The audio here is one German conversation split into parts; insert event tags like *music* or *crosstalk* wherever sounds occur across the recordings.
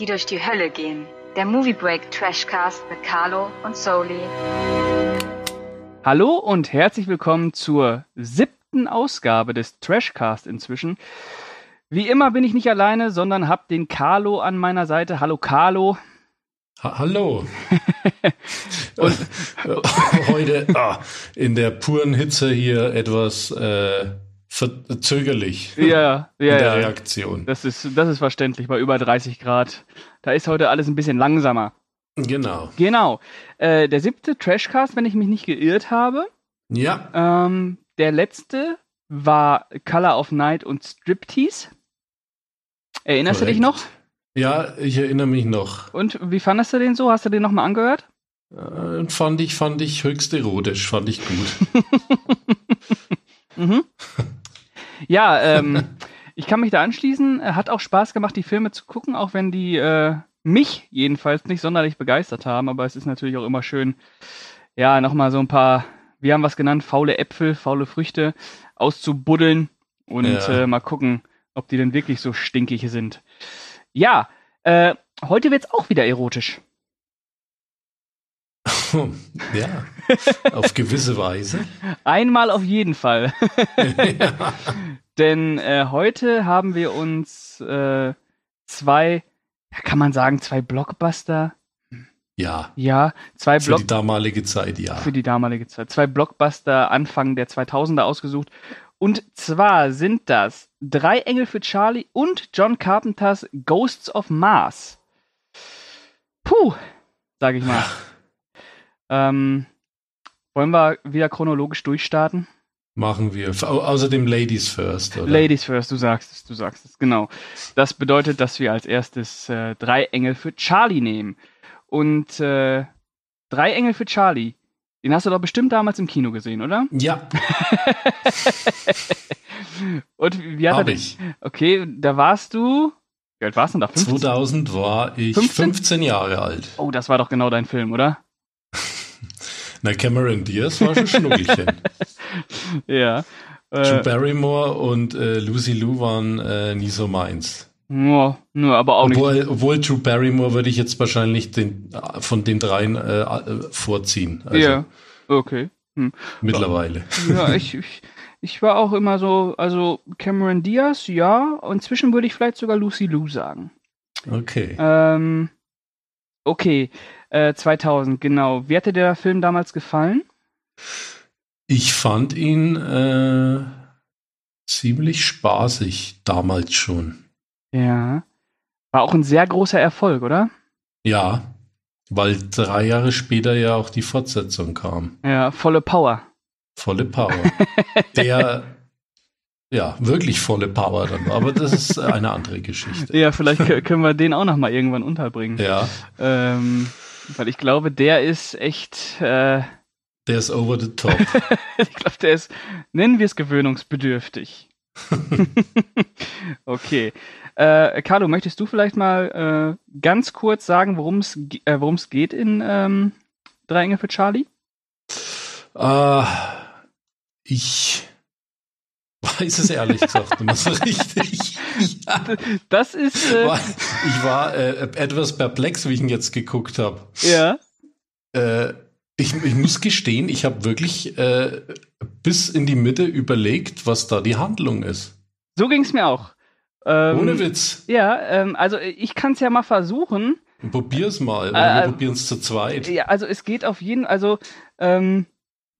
die durch die Hölle gehen. Der Movie Break Trashcast mit Carlo und Soli. Hallo und herzlich willkommen zur siebten Ausgabe des Trashcast inzwischen. Wie immer bin ich nicht alleine, sondern habe den Carlo an meiner Seite. Hallo Carlo. Ha hallo. *laughs* und *laughs* heute ah, in der puren Hitze hier etwas äh, zögerlich. Ja, ja, *laughs* in der ja. Reaktion. Das ist, das ist verständlich bei über 30 Grad. Da ist heute alles ein bisschen langsamer. Genau. Genau. Äh, der siebte Trashcast, wenn ich mich nicht geirrt habe. Ja. Ähm, der letzte war Color of Night und Striptease. Erinnerst Korrekt. du dich noch? Ja, ich erinnere mich noch. Und wie fandest du den so? Hast du den nochmal angehört? Äh, fand ich, fand ich höchst erotisch, fand ich gut. *laughs* mhm. *laughs* Ja, ähm, *laughs* ich kann mich da anschließen. Hat auch Spaß gemacht, die Filme zu gucken, auch wenn die äh, mich jedenfalls nicht sonderlich begeistert haben. Aber es ist natürlich auch immer schön, ja, nochmal so ein paar, wir haben was genannt, faule Äpfel, faule Früchte auszubuddeln und Ja. äh, mal gucken, ob die denn wirklich so stinkig sind. Ja, äh, heute wird's auch wieder erotisch. *laughs* ja, auf gewisse Weise. Einmal auf jeden Fall. *laughs* ja. Denn äh, heute haben wir uns äh, zwei, kann man sagen, zwei Blockbuster. ja, Ja, zwei für Block die damalige Zeit, ja. für die damalige Zeit. Zwei Blockbuster Anfang der 2000er ausgesucht. Und zwar sind das Drei Engel für Charlie und John Carpenters Ghosts of Mars. Puh, sag ich mal. *laughs* ähm, wollen wir wieder chronologisch durchstarten? Machen wir. Au außerdem Ladies first, oder? Ladies first, du sagst es, du sagst es, genau. Das bedeutet, dass wir als erstes äh, drei Engel für Charlie nehmen. Und äh, drei Engel für Charlie, den hast du doch bestimmt damals im Kino gesehen, oder? Ja, *laughs* Und wie hat er habe ich. Okay, da warst du. Wie alt warst du denn da? 15? 2000 war ich 15? 15 Jahre alt. Oh, das war doch genau dein Film, oder? Na, Cameron Diaz war schon Schnuckelchen. *laughs* Ja. Drew Äh, Barrymore und äh, Lucy Liu waren äh, nie so meins. nur, nur, aber auch nicht. Obwohl, obwohl Drew Barrymore würde ich jetzt wahrscheinlich den, äh, von den dreien äh, äh, vorziehen. Also ja. Okay. mittlerweile. Ja, *laughs* ich, ich, ich war auch immer so, also Cameron Diaz, ja. Inzwischen würde ich vielleicht sogar Lucy Liu sagen. Okay. Ähm, okay, äh, 2000, genau. Wie hat dir der Film damals gefallen? Ich fand ihn äh, ziemlich spaßig damals schon. Ja. War auch ein sehr großer Erfolg, oder? Ja, weil drei Jahre später ja auch die Fortsetzung kam. Ja, volle Power. Volle Power. *laughs* Der, ja, wirklich volle Power dann. Aber das ist eine andere Geschichte. Ja, vielleicht können wir den auch noch mal irgendwann unterbringen. Ja, Ähm, weil ich glaube, der ist echt, äh, der ist over the top. *laughs* ich glaube, der ist, nennen wir es gewöhnungsbedürftig. *laughs* okay. Äh, Carlo, möchtest du vielleicht mal äh, ganz kurz sagen, worum es äh, geht in ähm, Drei Engel für Charlie? äh, ich weiß es ehrlich gesagt immer so richtig. Ja, Das ist, äh, ich war äh, etwas perplex, wie ich ihn jetzt geguckt habe. ja, Äh, ich, ich muss gestehen, ich habe wirklich äh, bis in die Mitte überlegt, was da die Handlung ist. so ging es mir auch. Ähm, Ohne Witz. Ja, ähm, also ich kann es ja mal versuchen. Probier's mal. Äh, wir probieren es zu zweit. Ja, also es geht auf jeden, also ähm,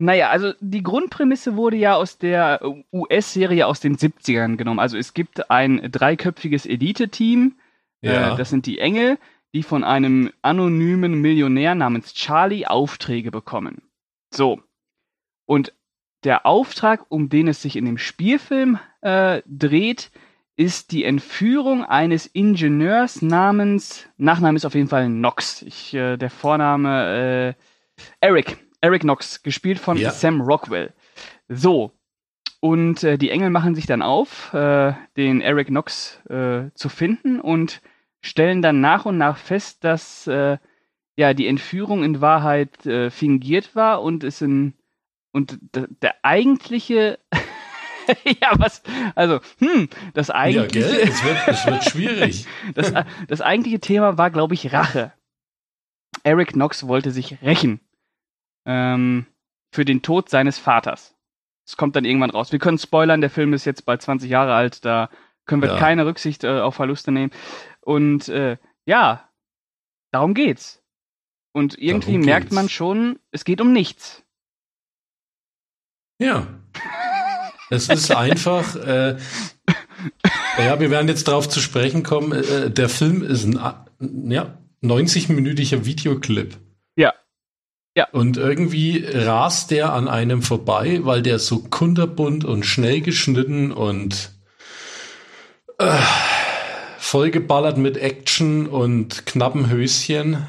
naja, also die Grundprämisse wurde ja aus der US-Serie aus den 70ern genommen. Also es gibt ein dreiköpfiges Elite-Team, Ja. äh, das sind die Engel, die von einem anonymen Millionär namens Charlie Aufträge bekommen. So. Und der Auftrag, um den es sich in dem Spielfilm äh, dreht, ist die Entführung eines Ingenieurs namens, Nachname ist auf jeden Fall Knox. Ich, äh, der Vorname äh, Eric. Eric Knox, gespielt von Ja. Sam Rockwell. So. Und äh, die Engel machen sich dann auf, äh, den Eric Knox äh, zu finden und stellen dann nach und nach fest, dass äh, ja die Entführung in Wahrheit äh, fingiert war und es in und der eigentliche *laughs* ja, was, also, hm, das Ja, eigentliche, gell? Es wird, es wird schwierig. *laughs* das, das eigentliche Thema war, glaube ich, Rache. Eric Knox wollte sich rächen ähm, für den Tod seines Vaters. Es kommt dann irgendwann raus. Wir können spoilern, der Film ist jetzt bald 20 Jahre alt, da können wir Ja. keine Rücksicht äh, auf Verluste nehmen. Und äh, ja, darum geht's. Und irgendwie Darum merkt geht's. man schon, es geht um nichts. Ja. Es ist *laughs* einfach, äh, ja, wir werden jetzt darauf zu sprechen kommen. Äh, der Film ist ein ja, 90-minütiger Videoclip. Ja. Und irgendwie rast der an einem vorbei, weil der so kunterbunt und schnell geschnitten und äh, vollgeballert mit Action und knappen Höschen,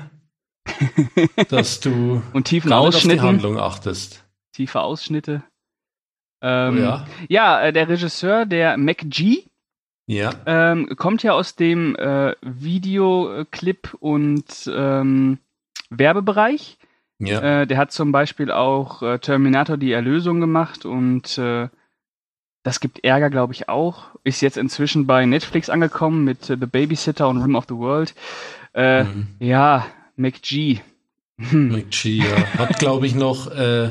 *laughs* dass du Und tiefen nicht auf die Ausschnitten, Handlung achtest. tiefe Ausschnitte. Ähm, ja. ja, äh, der Regisseur, der McG, Ja. ähm, kommt ja aus dem äh, Videoclip und ähm, Werbebereich. Ja. Äh, der hat zum Beispiel auch äh, Terminator die Erlösung gemacht und äh, das gibt Ärger, glaube ich, auch. Ist jetzt inzwischen bei Netflix angekommen mit äh, The Babysitter und Rim of the World. Äh, Mhm. Ja, McG. Hm. McGee, ja. Hat, glaube ich, noch, äh,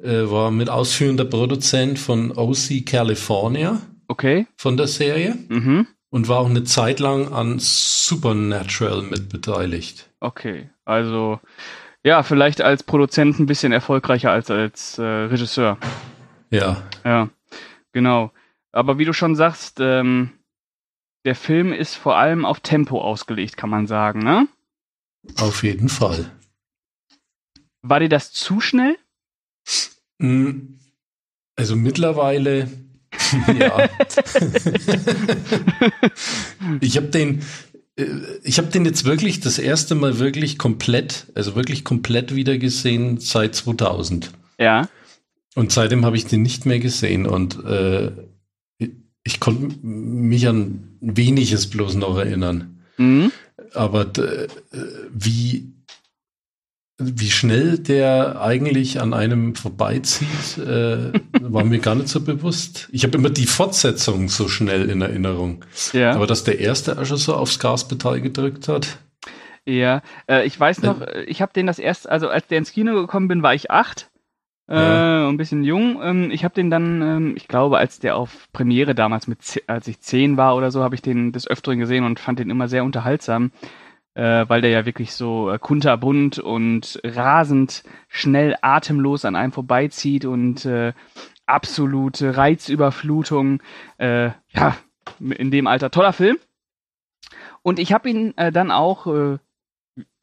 war mit ausführender Produzent von OC California Okay. von der Serie Mhm. und war auch eine Zeit lang an Supernatural mitbeteiligt. Okay. Also, ja, vielleicht als Produzent ein bisschen erfolgreicher als als äh, Regisseur. Ja. Ja, genau. Aber wie du schon sagst, ähm, der Film ist vor allem auf Tempo ausgelegt, kann man sagen, ne? Auf jeden Fall. War dir das zu schnell? Mm, Also mittlerweile, *laughs* ja. *laughs* ich habe den, ich habe den jetzt wirklich das erste Mal wirklich komplett, also wirklich komplett wieder gesehen seit 2000. Ja. Und seitdem habe ich den nicht mehr gesehen und äh, ich, konnte mich an weniges bloß noch erinnern. Mhm. Aber äh, wie, wie schnell der eigentlich an einem vorbeizieht, äh, war mir gar nicht so bewusst. Ich habe immer die Fortsetzung so schnell in Erinnerung. Ja. Aber dass der erste schon so aufs Gaspedal gedrückt hat. ja. Äh, ich weiß noch, äh, ich habe den das erste, also als der ins Kino gekommen bin, war ich acht. Äh, Ja. ein bisschen jung. Ähm, ich habe den dann, ähm, ich glaube, als der auf Premiere damals mit, als ich zehn war oder so, habe ich den des Öfteren gesehen und fand den immer sehr unterhaltsam, äh, weil der ja wirklich so äh, kunterbunt und rasend schnell atemlos an einem vorbeizieht und äh, absolute Reizüberflutung. Äh, ja, in dem Alter toller Film. Und ich habe ihn äh, dann auch äh,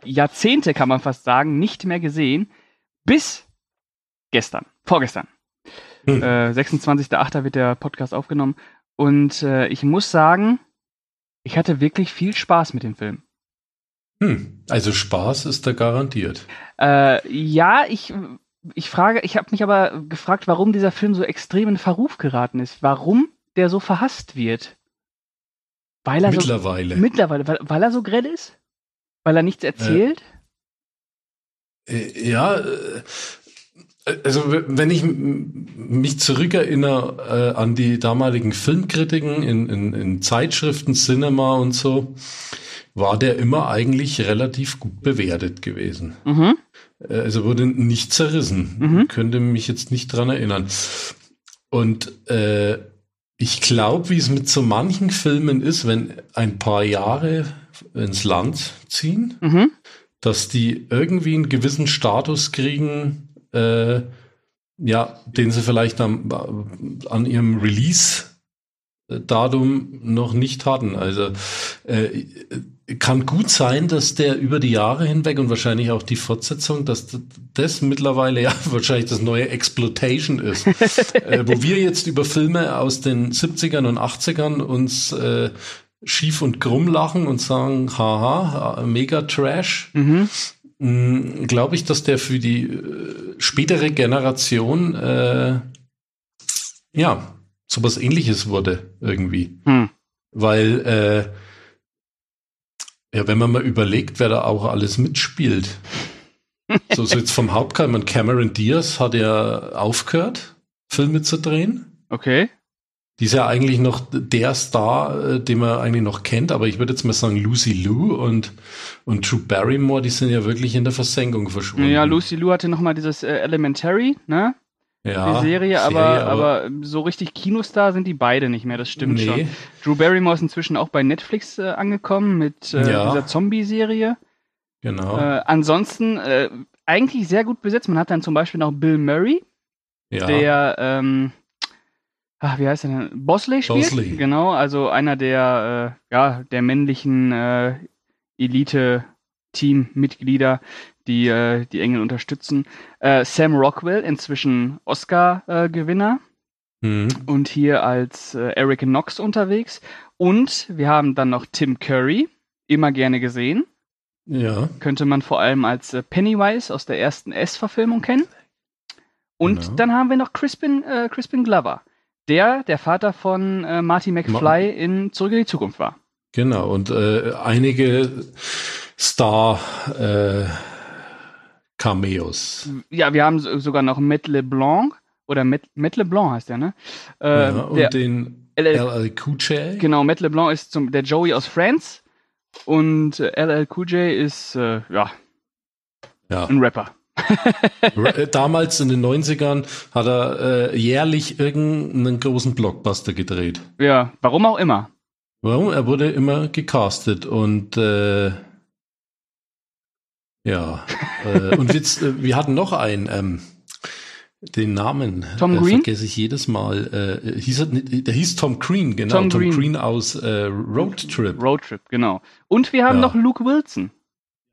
Jahrzehnte, kann man fast sagen, nicht mehr gesehen, bis gestern, vorgestern. Hm. Äh, 26.08. wird der Podcast aufgenommen. Und äh, ich muss sagen, ich hatte wirklich viel Spaß mit dem Film. Hm. Also Spaß ist da garantiert. Äh, ja, ich, ich frage, ich habe mich aber gefragt, warum dieser Film so extrem in Verruf geraten ist. Warum der so verhasst wird. Weil er so Mittlerweile. Mittlerweile, weil, weil er so grell ist? Weil er nichts erzählt? Äh, Ja, äh, also wenn ich mich zurückerinnere äh, an die damaligen Filmkritiken in, in, in Zeitschriften, Cinema und so, war der immer eigentlich relativ gut bewertet gewesen. Mhm. Äh, Also wurde nicht zerrissen. Mhm. Könnte mich jetzt nicht dran erinnern. Und äh, ich glaube, wie es mit so manchen Filmen ist, wenn ein paar Jahre ins Land ziehen, Mhm. dass die irgendwie einen gewissen Status kriegen, äh, ja, den sie vielleicht am, an ihrem Release-Datum noch nicht hatten. Also äh, kann gut sein, dass der über die Jahre hinweg und wahrscheinlich auch die Fortsetzung, dass das mittlerweile ja *laughs* wahrscheinlich das neue Exploitation ist. äh, wo wir jetzt über Filme aus den 70ern und 80ern uns äh, schief und krumm lachen und sagen, haha, mega Trash, Mhm. glaube ich, dass der für die äh, spätere Generation äh, ja sowas ähnliches wurde irgendwie. Hm. Weil äh, ja, wenn man mal überlegt, wer da auch alles mitspielt. *laughs* so, so jetzt vom Hauptkampf, Cameron Diaz hat ja aufgehört, Filme zu drehen. Okay. die ist ja eigentlich noch der Star, äh, den man eigentlich noch kennt, aber ich würde jetzt mal sagen, Lucy Liu und, und Drew Barrymore, die sind ja wirklich in der Versenkung verschwunden. Ja, Lucy Liu hatte nochmal dieses äh, Elementary, ne? Ja, die Serie, aber, aber, so richtig Kinostar sind die beide nicht mehr, das stimmt Nee. schon. Drew Barrymore ist inzwischen auch bei Netflix äh, angekommen mit äh, Ja. dieser Zombie-Serie. Genau. Äh, ansonsten äh, eigentlich sehr gut besetzt. Man hat dann zum Beispiel noch Bill Murray, ja. der, ähm, ach, wie heißt der denn? Bosley spielt. Bosley. Genau, also einer der, äh, ja, der männlichen äh, Elite-Team-Mitglieder, die äh, die Engel unterstützen. Äh, Sam Rockwell, inzwischen Oscar-Gewinner Hm. und hier als äh, Eric Knox unterwegs. Und wir haben dann noch Tim Curry, immer gerne gesehen. Ja. Könnte man vor allem als äh, Pennywise aus der ersten S-Verfilmung kennen. Und Genau. dann haben wir noch Crispin, äh, Crispin Glover, der der Vater von äh, Marty McFly in Zurück in die Zukunft war. Genau, und äh, einige Star äh, Cameos. Ja, wir haben so- sogar noch Matt LeBlanc, oder Matt, Matt LeBlanc heißt der, ne? Äh, ja, und der, den LL Cool J. genau, Matt LeBlanc ist zum, der Joey aus Friends und äh, LL Cool J ist, äh, ja, Ja. ein Rapper. *laughs* Äh, Damals in den 90ern hat er äh, jährlich irgendeinen großen Blockbuster gedreht. Ja, warum auch immer. Warum? Er wurde immer gecastet und äh, ja. äh, und jetzt, äh, wir hatten noch einen, ähm, den Namen Tom äh, Green? vergesse ich jedes Mal. Äh, hieß er, der hieß Tom Green, genau. Tom Tom, Green. Green. aus äh, Road Trip. Roadtrip, genau. Und wir haben Ja. noch Luke Wilson.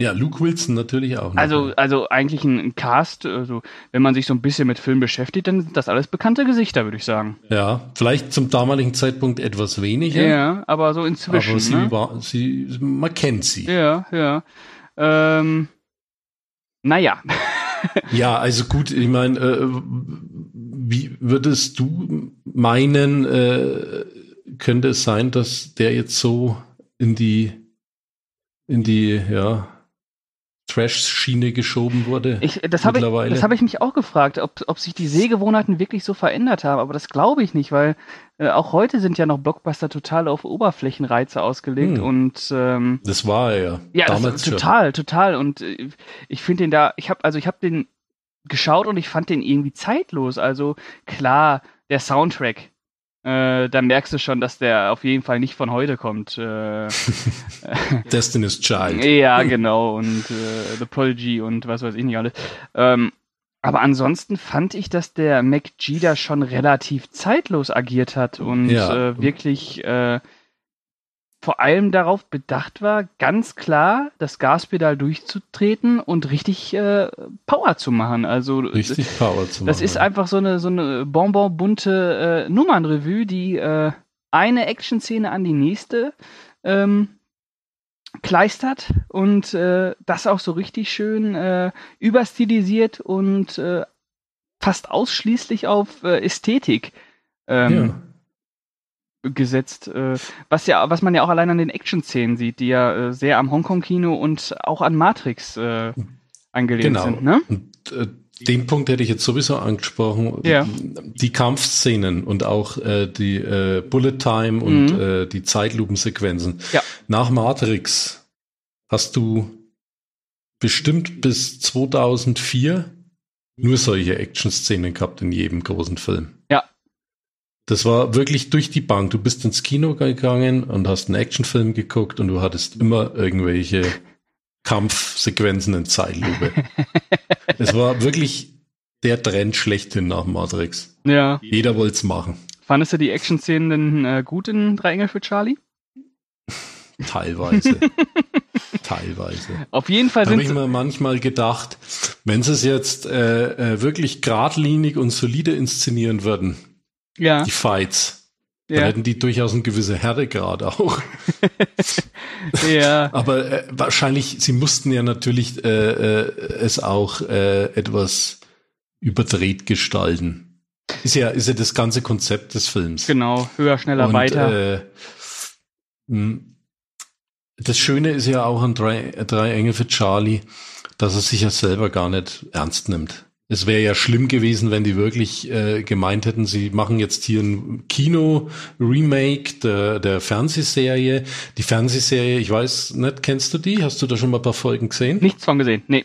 Ja, Luke Wilson natürlich auch. noch. Also, also eigentlich ein, ein Cast, also wenn man sich so ein bisschen mit Film beschäftigt, dann sind das alles bekannte Gesichter, würde ich sagen. ja, vielleicht zum damaligen Zeitpunkt etwas weniger. Ja, aber so inzwischen. aber sie ne? war, sie, man kennt sie. Ja, ja. Ähm, naja. Ja, also gut, ich meine, äh, wie würdest du meinen, äh, könnte es sein, dass der jetzt so in die, in die, ja, Trash-Schiene geschoben wurde? Ich, das habe ich, das hab ich mich auch gefragt, ob, ob sich die Sehgewohnheiten wirklich so verändert haben. Aber das glaube ich nicht, weil äh, auch heute sind ja noch Blockbuster total auf Oberflächenreize ausgelegt. Hm. Und ähm, das war er ja. ja, damals das, schon. total, total. Und äh, ich finde den da, ich habe also ich habe den geschaut und ich fand den irgendwie zeitlos. Also klar, der Soundtrack. Äh, da merkst du schon, dass der auf jeden Fall nicht von heute kommt. Äh, *laughs* Destiny's Child. ja, genau. Und äh, The Prodigy und was weiß ich nicht alles. Ähm, aber ansonsten fand ich, dass der MacG da schon relativ zeitlos agiert hat und Ja. äh, wirklich äh, vor allem darauf bedacht war, ganz klar das Gaspedal durchzutreten und richtig äh, Power zu machen. Also Richtig Power zu machen. das ist einfach so eine, so eine bonbonbunte äh, Nummernrevue, die äh, eine Action-Szene an die nächste ähm, kleistert und äh, das auch so richtig schön äh, überstilisiert und äh, fast ausschließlich auf äh, Ästhetik ähm, gesetzt. Äh, was ja, was man ja auch allein an den Action-Szenen sieht, die ja äh, sehr am Hongkong-Kino und auch an Matrix äh, angelehnt Genau. sind. Ne? Und äh, den Punkt hätte ich jetzt sowieso angesprochen. Ja. Die Kampfszenen und auch äh, die äh, Bullet Time und Mhm. äh, die Zeitlupensequenzen. Ja. Nach Matrix hast du bestimmt bis 2004 nur solche Action-Szenen gehabt in jedem großen Film. Ja. Das war wirklich durch die Bank. Du bist ins Kino gegangen und hast einen Actionfilm geguckt und du hattest immer irgendwelche Kampfsequenzen in Zeitlupe. *laughs* es war wirklich der Trend schlechthin nach Matrix. Ja. Jeder wollte es machen. Fandest du die Action-Szenen denn äh, gut in Drei Engel für Charlie? Teilweise. *laughs* Teilweise. Auf jeden Fall Da habe ich mir manchmal gedacht, wenn sie es jetzt äh, äh, wirklich geradlinig und solide inszenieren würden, ja, die Fights, dann ja, hätten die durchaus eine gewisse Härtegrad auch. *laughs* ja, Aber äh, wahrscheinlich, sie mussten ja natürlich äh, äh, es auch äh, etwas überdreht gestalten. Ist ja, ist ja das ganze Konzept des Films. genau, höher, schneller, Und, weiter. Äh, mh, das Schöne ist ja auch an drei, drei Engel für Charlie, dass er sich ja selber gar nicht ernst nimmt. Es wäre ja schlimm gewesen, wenn die wirklich äh, gemeint hätten, sie machen jetzt hier ein Kino-Remake der, der Fernsehserie. Die Fernsehserie, ich weiß nicht, kennst du die? Hast du da schon mal ein paar Folgen gesehen? Nichts von gesehen, nee.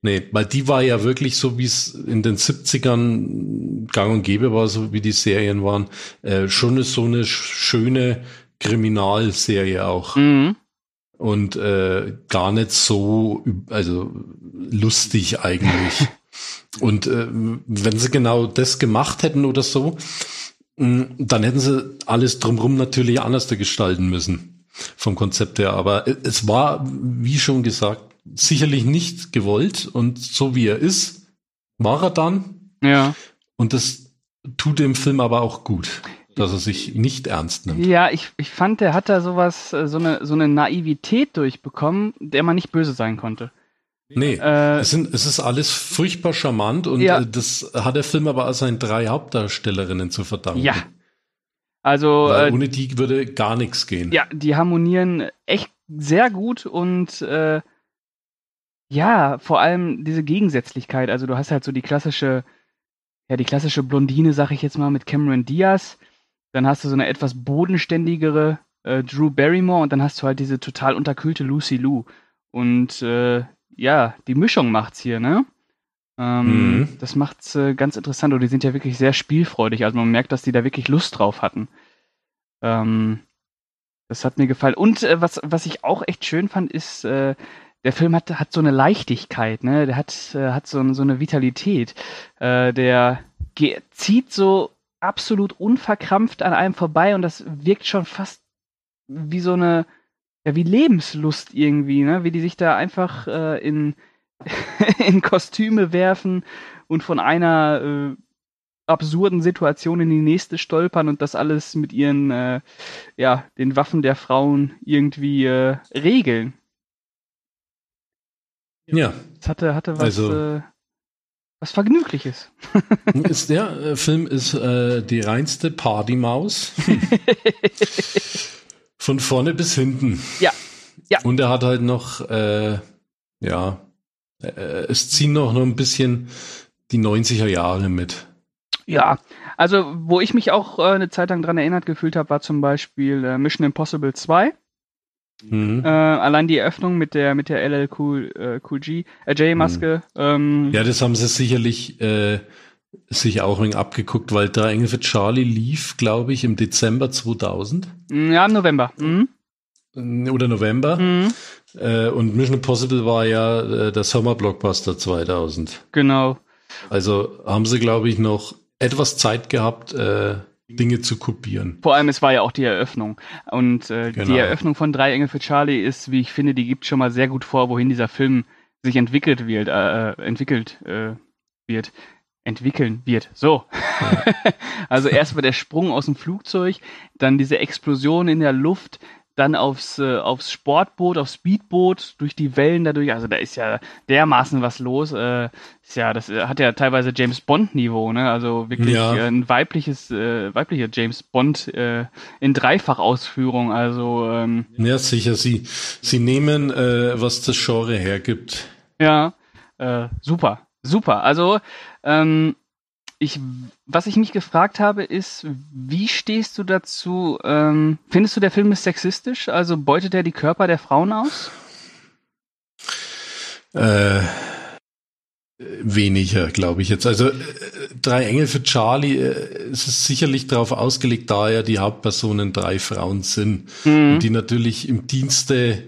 Nee, weil die war ja wirklich so, wie es in den 70ern gang und gäbe war, so wie die Serien waren, äh, schon so eine schöne Kriminalserie auch. Mhm. Und äh, gar nicht so, also lustig eigentlich. *laughs* Und äh, wenn sie genau das gemacht hätten oder so, mh, dann hätten sie alles drumherum natürlich anders gestalten müssen vom Konzept her. Aber es war, wie schon gesagt, sicherlich nicht gewollt und so wie er ist, war er dann. Ja. Und das tut dem Film aber auch gut, dass er sich nicht ernst nimmt. Ja, ich, ich fand, der hat da sowas, äh, so eine, so eine Naivität durchbekommen, der man nicht böse sein konnte. Nee, Äh, es, sind, es ist alles furchtbar charmant und Ja. äh, das hat der Film aber auch seinen drei Hauptdarstellerinnen zu verdanken. Ja. Also, Weil äh, ohne die würde gar nichts gehen. ja, die harmonieren echt sehr gut und äh, ja, vor allem diese Gegensätzlichkeit. Also du hast halt so die klassische, ja, die klassische Blondine, sag ich jetzt mal, mit Cameron Diaz. Dann hast du so eine etwas bodenständigere äh, Drew Barrymore und dann hast du halt diese total unterkühlte Lucy Liu. Und äh, ja, die Mischung macht's hier, ne? Ähm, Mhm. Das macht's äh, ganz interessant und die sind ja wirklich sehr spielfreudig. Also man merkt, dass die da wirklich Lust drauf hatten. Ähm, das hat mir gefallen. Und äh, was, was ich auch echt schön fand, ist, äh, der Film hat, hat so eine Leichtigkeit, ne? Der hat, äh, hat so, so eine Vitalität. Äh, der zieht so absolut unverkrampft an einem vorbei und das wirkt schon fast wie so eine, ja, wie Lebenslust irgendwie, ne? Wie die sich da einfach äh, in, *laughs* in Kostüme werfen und von einer äh, absurden Situation in die nächste stolpern und das alles mit ihren, äh, ja, den Waffen der Frauen irgendwie äh, regeln. Ja, Es hatte, hatte was, Also- äh, was Vergnügliches. *laughs* ist der äh, Film ist äh, die reinste Partymaus. *laughs* Von vorne bis hinten. Ja. Ja. Und er hat halt noch, äh, ja, äh, es ziehen noch, noch ein bisschen die 90er Jahre mit. Ja, also wo ich mich auch äh, eine Zeit lang dran erinnert gefühlt habe, war zum Beispiel äh, Mission Impossible 2. Mhm. Äh, allein die Eröffnung mit der mit der LL Cool, äh, cool G, äh, J-Maske. Ähm, Ja, das haben sie sicherlich äh, sich auch ein wenig abgeguckt, weil Drei Engel für Charlie lief, glaube ich, im Dezember 2000 ja, im November. Mhm. oder November. Mhm. Äh, und Mission Impossible war ja äh, der Sommer-Blockbuster 2000. Genau. Also haben sie, glaube ich, noch etwas Zeit gehabt, äh, Dinge zu kopieren. Vor allem, es war ja auch die Eröffnung. Und äh, Genau. die Eröffnung von Drei Engel für Charlie ist, wie ich finde, die gibt schon mal sehr gut vor, wohin dieser Film sich entwickelt wird, äh, entwickelt äh, wird. Entwickeln wird. So. *laughs* also erstmal der Sprung aus dem Flugzeug, dann diese Explosion in der Luft, dann aufs, äh, aufs Sportboot, aufs Speedboot, durch die Wellen dadurch. Also da ist ja dermaßen was los. Äh, ist ja, das äh, hat ja teilweise James Bond-Niveau, ne? Also wirklich Ja. äh, ein weibliches, äh, weiblicher James Bond äh, in Dreifachausführung. Also ähm, Ja, sicher. Sie, sie nehmen, äh, was das Genre hergibt. Ja, äh, super, super. Also, ähm, ich, was ich mich gefragt habe, ist, wie stehst du dazu? Ähm, findest du, der Film ist sexistisch? Also beutet er die Körper der Frauen aus? Äh, weniger, glaube ich jetzt. Also äh, Drei Engel für Charlie, äh, es ist sicherlich darauf ausgelegt, da ja die Hauptpersonen drei Frauen sind, Mhm. die natürlich im Dienste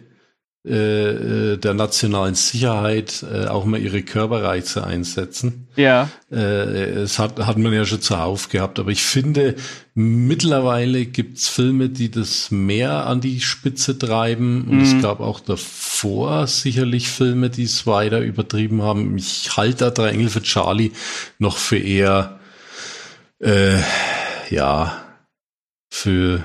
äh, äh, der nationalen Sicherheit äh, auch mal ihre Körperreize einsetzen. Ja, Äh, es hat, hat man ja schon zuhauf gehabt, aber ich finde, mittlerweile gibt's Filme, die das mehr an die Spitze treiben. Und Mhm. es gab auch davor sicherlich Filme, die es weiter übertrieben haben. Ich halte da Drei Engel für Charlie noch für eher, äh, ja, für,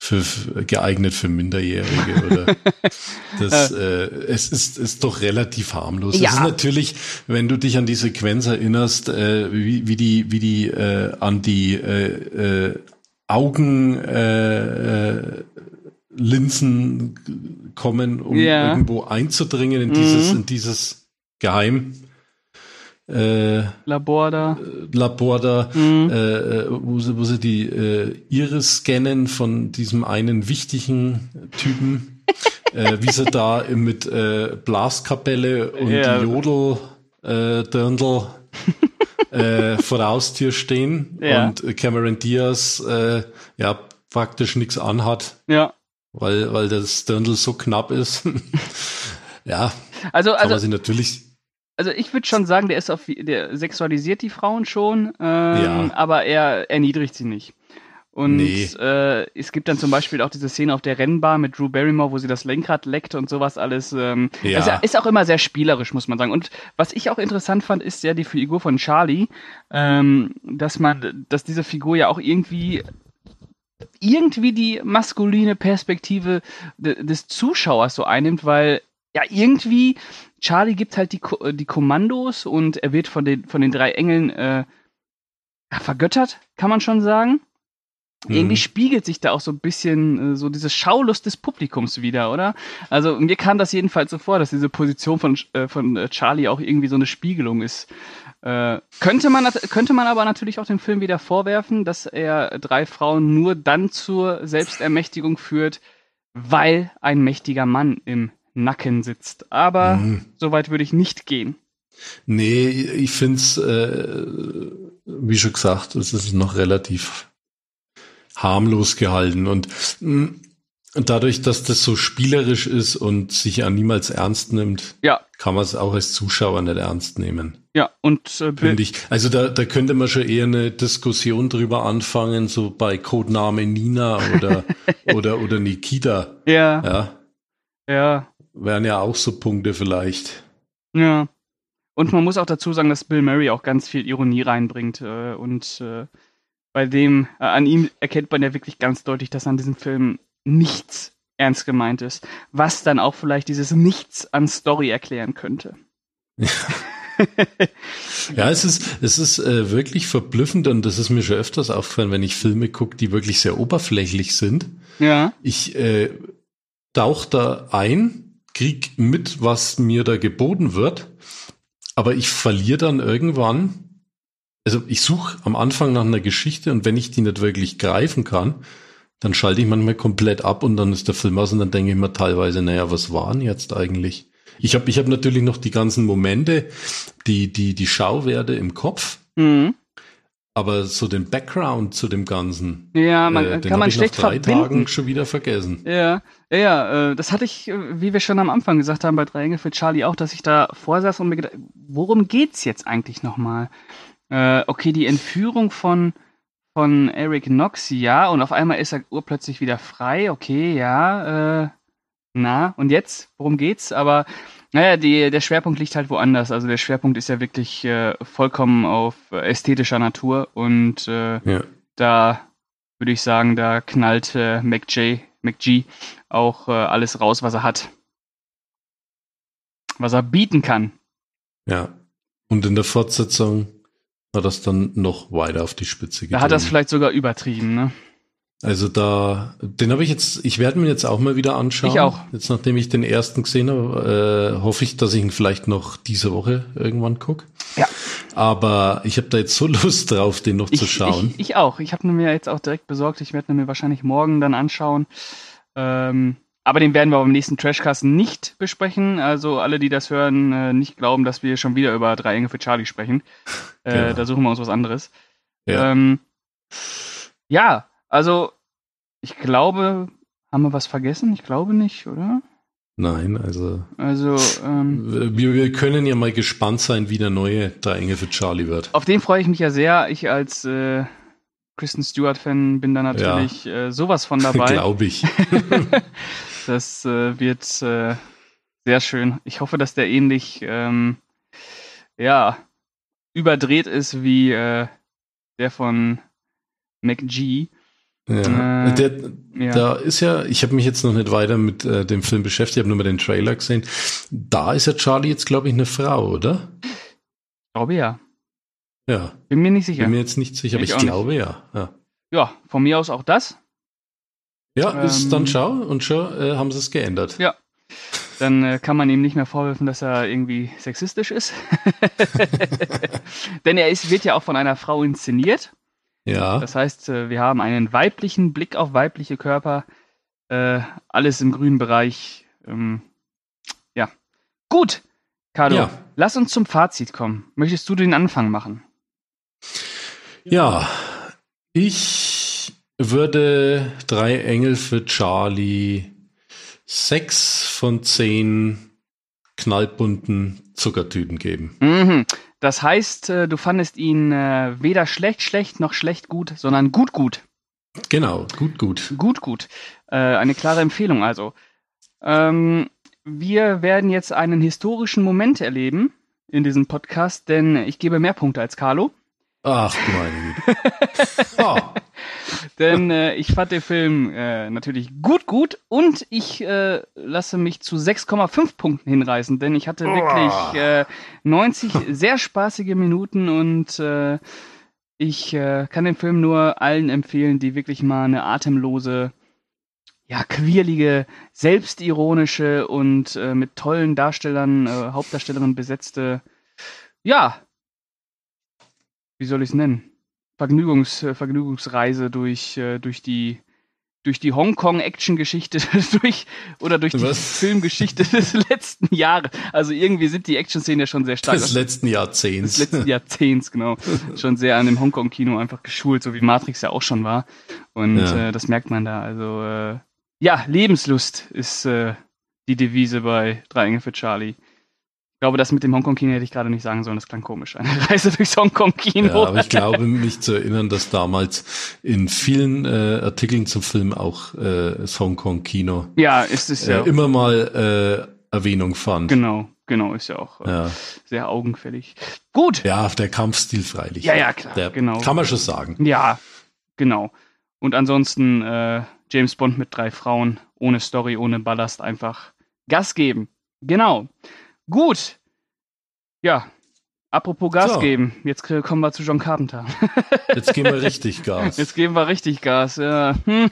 für, für geeignet für Minderjährige oder *laughs* das äh, es ist ist doch relativ harmlos. Ja. Es ist natürlich, wenn du dich an die Sequenz erinnerst, äh, wie, wie die wie die äh, an die äh, äh, Augen äh, äh, Linsen kommen, um Ja. irgendwo einzudringen in dieses Mhm. in dieses Geheim äh, Labor da. Labor da, Mhm. äh, wo, sie, wo sie die äh, Iris scannen von diesem einen wichtigen Typen, *laughs* äh, wie sie da mit äh, Blaskapelle und Ja. Jodel äh, Dirndl äh, *laughs* vor der Haustür stehen Ja. und äh, Cameron Diaz äh, ja praktisch nichts anhat, Ja. weil, weil das Dirndl so knapp ist. *laughs* ja, Also, also, man sich natürlich also ich würde schon sagen, der ist auf, der sexualisiert die Frauen schon, ähm, Ja. aber er erniedrigt sie nicht. Und Nee. äh, es gibt dann zum Beispiel auch diese Szene auf der Rennbahn mit Drew Barrymore, wo sie das Lenkrad leckt und sowas alles. Ähm, Ja. Das ist auch immer sehr spielerisch, muss man sagen. Und was ich auch interessant fand, ist ja die Figur von Charlie, ähm, dass man, dass diese Figur ja auch irgendwie irgendwie die maskuline Perspektive de, des Zuschauers so einnimmt, weil ja irgendwie Charlie gibt halt die, Ko- die Kommandos und er wird von den von den drei Engeln äh, vergöttert, kann man schon sagen. Mhm. Irgendwie spiegelt sich da auch so ein bisschen äh, so diese Schaulust des Publikums wieder, oder? Also mir kam das jedenfalls so vor, dass diese Position von, äh, von äh, Charlie auch irgendwie so eine Spiegelung ist. Äh, könnte, man, könnte man aber natürlich auch dem Film wieder vorwerfen, dass er drei Frauen nur dann zur Selbstermächtigung führt, weil ein mächtiger Mann im Nacken sitzt. Aber Mhm. so weit würde ich nicht gehen. Nee, ich find's, äh, wie schon gesagt, es ist noch relativ harmlos gehalten und mh, dadurch, dass das so spielerisch ist und sich ja niemals ernst nimmt, Ja, kann man es auch als Zuschauer nicht ernst nehmen, ja, und äh, finde ich. Also da, da könnte man schon eher eine Diskussion drüber anfangen, so bei Codename Nina oder, *laughs* oder, oder Nikita, ja, ja, ja, wären ja auch so Punkte vielleicht. Ja. Und man muss auch dazu sagen, dass Bill Murray auch ganz viel Ironie reinbringt. Äh, und äh, bei dem, äh, an ihm erkennt man ja wirklich ganz deutlich, dass an diesem Film nichts ernst gemeint ist. Was dann auch vielleicht dieses Nichts an Story erklären könnte. Ja, es ist, es ist äh, wirklich verblüffend und das ist mir schon öfters aufgefallen, wenn ich Filme gucke, die wirklich sehr oberflächlich sind. Ja. Ich äh, tauch da ein, krieg mit, was mir da geboten wird, aber ich verliere dann irgendwann. Also ich suche am Anfang nach einer Geschichte und wenn ich die nicht wirklich greifen kann, dann schalte ich manchmal komplett ab und dann ist der Film aus und dann denke ich mir teilweise, naja, was waren jetzt eigentlich? Ich habe ich hab natürlich noch die ganzen Momente, die, die, die Schauwerte im Kopf, Mhm. Aber so den Background zu dem Ganzen, Ja, man äh, den kann man ich schlecht nach drei verbinden. Tagen schon wieder vergessen. Ja, ja, ja, äh, das hatte ich, äh, wie wir schon am Anfang gesagt haben, bei Drei Engel für Charlie auch, dass ich da vorsaß und mir gedacht, worum geht's jetzt eigentlich nochmal? Äh, okay, die Entführung von, von Eric Knox, ja, und auf einmal ist er urplötzlich wieder frei, okay, ja, äh, na, und jetzt? Worum geht's? Aber, naja, die, der Schwerpunkt liegt halt woanders. Also der Schwerpunkt ist ja wirklich äh, vollkommen auf äh, ästhetischer Natur und äh, Ja. da würde ich sagen, da knallt äh, McJ, McG auch äh, alles raus, was er hat. Was er bieten kann. Ja. Und in der Fortsetzung hat das dann noch weiter auf die Spitze Da getrieben. hat es vielleicht sogar übertrieben, ne? Also da, den habe ich jetzt, ich werde mir jetzt auch mal wieder anschauen. Ich auch. Jetzt nachdem ich den ersten gesehen habe, äh, hoffe ich, dass ich ihn vielleicht noch diese Woche irgendwann guck. Ja. Aber ich habe da jetzt so *laughs* Lust drauf, den noch zu Ich, schauen. ich, ich auch. Ich habe mir jetzt auch direkt besorgt. Ich werde ihn mir wahrscheinlich morgen dann anschauen. Ähm, aber den werden wir beim nächsten Trashcast nicht besprechen. Also alle, die das hören, äh, nicht glauben, dass wir schon wieder über drei Engel für Charlie sprechen. Äh, Genau. Da suchen wir uns was anderes. Ja. Ähm, ja, also ich glaube, haben wir was vergessen? Ich glaube nicht, oder? Nein, also Also ähm, wir, wir können ja mal gespannt sein, wie der neue Drei Engel für Charlie wird. auf den freue ich mich ja sehr. Ich als äh, Kristen Stewart-Fan bin da natürlich äh, sowas von dabei. *laughs* Glaube ich. *laughs* *laughs* Das äh, wird äh, sehr schön. Ich hoffe, dass der ähnlich ähm, ja überdreht ist wie äh, der von McG. Ja. Äh, der, Ja. Da ist ja, ich habe mich jetzt noch nicht weiter mit äh, dem Film beschäftigt, ich habe nur mal den Trailer gesehen. Da ist ja Charlie jetzt, glaube ich, eine Frau, oder? Ich glaube ja. Ja, Bin mir nicht sicher. bin mir jetzt nicht sicher, aber Ich glaube ja. Ja, ja, von mir aus auch das. ja ist Ähm, dann schau und schon äh, haben sie es geändert. Ja. dann äh, kann man ihm nicht mehr vorwerfen, dass er irgendwie sexistisch ist. *laughs* Denn er ist, wird ja auch von einer Frau inszeniert. Ja. Das heißt, äh, wir haben einen weiblichen Blick auf weibliche Körper. Äh, alles im grünen Bereich. Ähm, ja. Gut, Carlo, Ja. lass uns zum Fazit kommen. Möchtest du den Anfang machen? Ja, ich würde drei Engel für Charlie sechs von zehn knallbunten Zuckertüten geben. Mhm. Das heißt, äh, du fandest ihn äh, weder schlecht, schlecht noch schlecht gut, sondern gut, gut. Genau, gut, gut. Gut, gut. Äh, eine klare Empfehlung also. Ähm, wir werden jetzt einen historischen Moment erleben in diesem Podcast, denn ich gebe mehr Punkte als Carlo. Ach, meine Güte. *laughs* Oh, Denn äh, ich fand den Film äh, natürlich gut, gut und ich äh, lasse mich zu 6,5 Punkten hinreißen, denn ich hatte wirklich äh, 90 *laughs* sehr spaßige Minuten und äh, ich äh, kann den Film nur allen empfehlen, die wirklich mal eine atemlose, ja, quirlige, selbstironische und äh, mit tollen Darstellern, äh, Hauptdarstellerinnen besetzte, ja, wie soll ich es nennen? Vergnügungs, äh, Vergnügungsreise durch, äh, durch die durch die Hongkong-Action-Geschichte *laughs* durch oder durch die Was? Filmgeschichte *laughs* des letzten Jahres. Also irgendwie sind die Action-Szenen ja schon sehr stark. des letzten Jahrzehnts. des letzten Jahrzehnts, genau. *laughs* Schon sehr an dem Hongkong-Kino einfach geschult, so wie Matrix ja auch schon war. Und Ja. äh, das merkt man da. Also äh, ja, Lebenslust ist äh, die Devise bei Drei Engel für Charlie. Ich glaube, das mit dem Hongkong-Kino hätte ich gerade nicht sagen sollen, das klang komisch. Eine *laughs* Reise durchs Hongkong-Kino. Ja, aber ich glaube, mich zu erinnern, dass damals in vielen äh, Artikeln zum Film auch äh, das Hongkong-Kino Ja, ist es ja. äh, immer mal äh, Erwähnung fand. Genau, genau, ist ja auch äh, Ja. sehr augenfällig. Gut. ja, der Kampfstil freilich. Ja, ja, klar, Der genau. Kann man schon sagen. Ja, genau. Und ansonsten äh, James Bond mit drei Frauen, ohne Story, ohne Ballast, einfach Gas geben. Genau. Gut. Ja. Apropos Gas So. geben, jetzt kommen wir zu John Carpenter. *laughs* Jetzt gehen wir richtig *laughs* Gas. Jetzt geben wir richtig Gas, ja. Hm.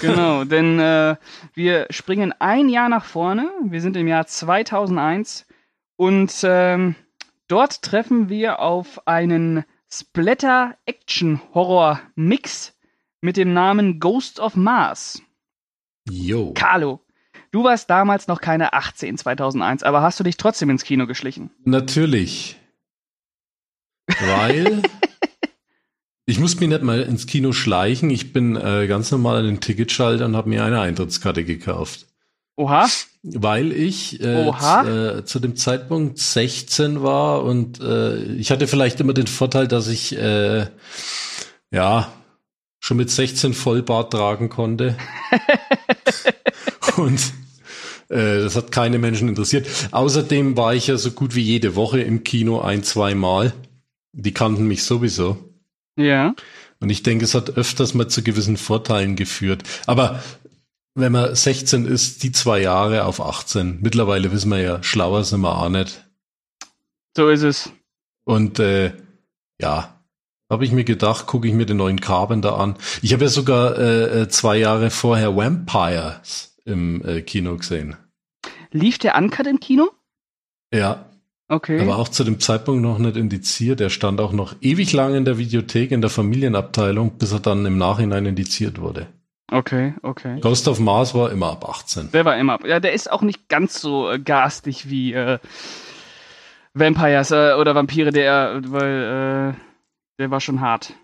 Genau, *laughs* denn äh, wir springen ein Jahr nach vorne. Wir sind im Jahr 2001 und ähm, dort treffen wir auf einen Splatter-Action-Horror-Mix mit dem Namen Ghost of Mars. Jo. Carlo, du warst damals noch keine 18 2001, aber hast du dich trotzdem ins Kino geschlichen? Natürlich. Weil *laughs* ich muss mich nicht mal ins Kino schleichen. Ich bin äh, ganz normal an den Ticketschalter und habe mir eine Eintrittskarte gekauft. Oha, Weil ich äh, äh, zu dem Zeitpunkt 16 war und äh, ich hatte vielleicht immer den Vorteil, dass ich äh, ja schon mit 16 Vollbart tragen konnte. *laughs* und das hat keine Menschen interessiert. Außerdem war ich ja so gut wie jede Woche im Kino ein, zwei Mal. Die kannten mich sowieso. ja. Und ich denke, es hat öfters mal zu gewissen Vorteilen geführt. Aber wenn man 16 ist, die zwei Jahre auf 18. Mittlerweile wissen wir ja, schlauer sind wir auch nicht. So ist es. Und äh, ja, habe ich mir gedacht, gucke ich mir den neuen Carpenter an. Ich habe ja sogar äh, äh, zwei Jahre vorher Vampires im äh, Kino gesehen. Lief der Uncut im Kino? Ja, Okay. er war auch zu dem Zeitpunkt noch nicht indiziert. Er stand auch noch ewig lang in der Videothek, in der Familienabteilung, bis er dann im Nachhinein indiziert wurde. Okay, okay. Ghost of Mars war immer ab 18. Der war immer. Ja, der ist auch nicht ganz so äh, garstig wie äh, Vampires äh, oder Vampire, der, weil äh, der war schon hart.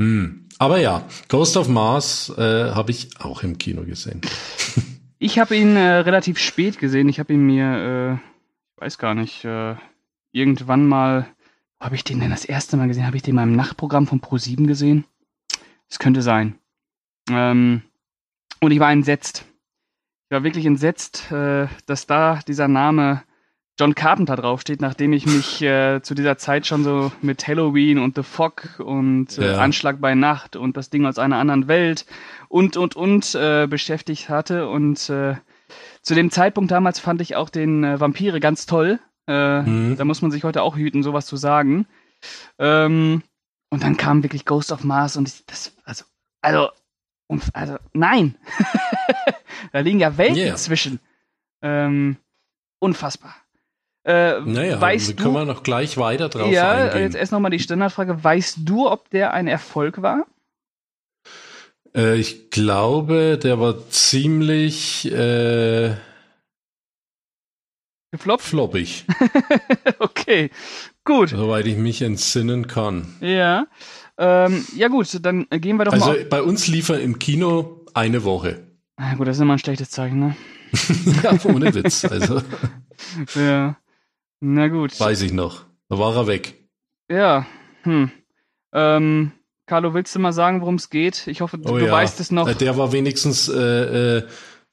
Hm. Aber ja, Ghost of Mars äh, habe ich auch im Kino gesehen. *laughs* Ich habe ihn äh, relativ spät gesehen. Ich habe ihn mir, äh, ich weiß gar nicht, äh, irgendwann mal, wo habe ich den denn das erste Mal gesehen? Habe ich den mal im Nachtprogramm von Pro7 gesehen? Das könnte sein. Ähm, und ich war entsetzt. Ich war wirklich entsetzt, äh, dass da dieser Name John Carpenter draufsteht, nachdem ich mich äh, zu dieser Zeit schon so mit Halloween und The Fog und äh, Ja. Anschlag bei Nacht und das Ding aus einer anderen Welt und und und äh, beschäftigt hatte. Und äh, zu dem Zeitpunkt damals fand ich auch den äh, Vampire ganz toll. Äh, Mhm. Da muss man sich heute auch hüten, sowas zu sagen. Ähm, und dann kam wirklich Ghost of Mars und ich, das, also, also, also, nein. *laughs* da liegen ja Welten Yeah. zwischen. Ähm, unfassbar. Äh, Naja, weißt da du, können wir noch gleich weiter drauf ja, eingehen. jetzt erst nochmal die Standardfrage. Weißt du, ob der ein Erfolg war? Äh, ich glaube, der war ziemlich äh, Gefloppt? floppig, *laughs* okay, gut. soweit ich mich entsinnen kann. Ja. Ähm, ja gut, dann gehen wir doch Also mal. bei uns lief er im Kino eine Woche. Ah, gut, das ist immer ein schlechtes Zeichen, ne? *laughs* ja, ohne Witz. Also *laughs* Ja. Na gut. weiß ich noch. Da war er weg. Ja. Hm. Ähm, Carlo, willst du mal sagen, worum es geht? Ich hoffe, du, Oh du ja. weißt es noch. Äh, Der war wenigstens äh, äh,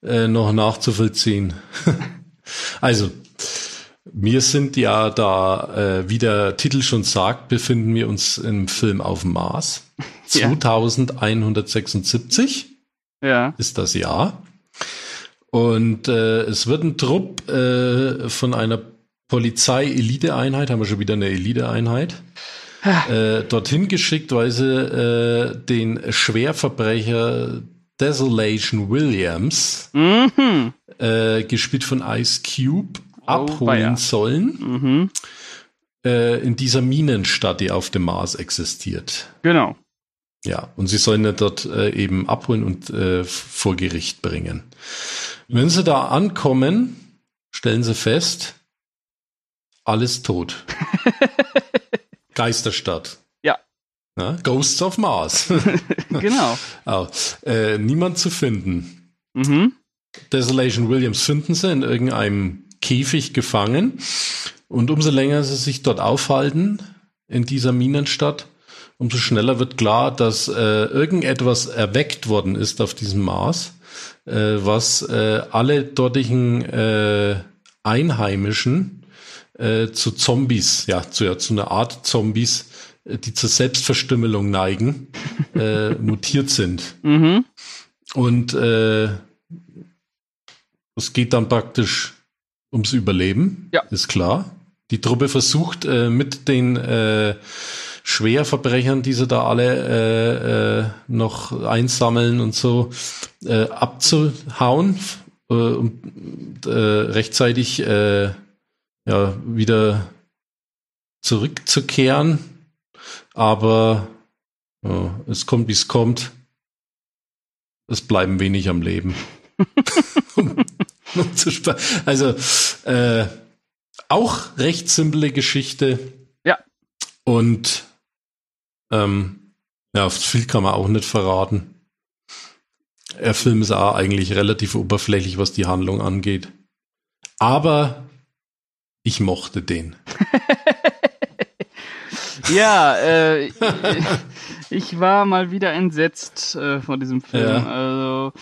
äh, noch nachzuvollziehen. *laughs* also, wir sind ja da, äh, wie der Titel schon sagt, befinden wir uns im Film auf dem Mars. *laughs* Ja. 2176 Ja. ist das Jahr. Und äh, es wird ein Trupp äh, von einer Polizei-Elite-Einheit, haben wir schon wieder eine Elite-Einheit, äh, dorthin geschickt, weil sie äh, den Schwerverbrecher Desolation Williams, Mhm. äh, gespielt von Ice Cube, Oh, abholen weia. sollen Mhm. äh, in dieser Minenstadt, die auf dem Mars existiert. Genau. Ja, und sie sollen ihn dort äh, eben abholen und äh, vor Gericht bringen. Wenn sie da ankommen, stellen sie fest, alles tot. *laughs* Geisterstadt. Ja. Ja, Ghosts of Mars. *laughs* genau. *laughs* oh, äh, niemand zu finden. Mhm. Desolation Williams finden sie in irgendeinem Käfig gefangen. Und umso länger sie sich dort aufhalten, in dieser Minenstadt, umso schneller wird klar, dass äh, irgendetwas erweckt worden ist auf diesem Mars, äh, was äh, alle dortigen äh, Einheimischen äh, zu Zombies, ja zu, ja, zu einer Art Zombies, äh, die zur Selbstverstümmelung neigen, äh, *laughs* mutiert sind. Mhm. Und äh, es geht dann praktisch ums Überleben, Ja. ist klar. Die Truppe versucht äh, mit den äh, Schwerverbrechern, die sie da alle äh, äh, noch einsammeln und so, äh, abzuhauen äh, und äh, rechtzeitig äh, ja, wieder zurückzukehren. Aber ja, es kommt, wie es kommt. Es bleiben wenig am Leben. *laughs* um, um also äh, auch recht simple Geschichte. Ja. Und ähm, ja, viel kann man auch nicht verraten. Der Film ist auch eigentlich relativ oberflächlich, was die Handlung angeht. Aber ich mochte den. *laughs* Ja, äh, ich, ich war mal wieder entsetzt äh, von diesem Film. Ja. Also,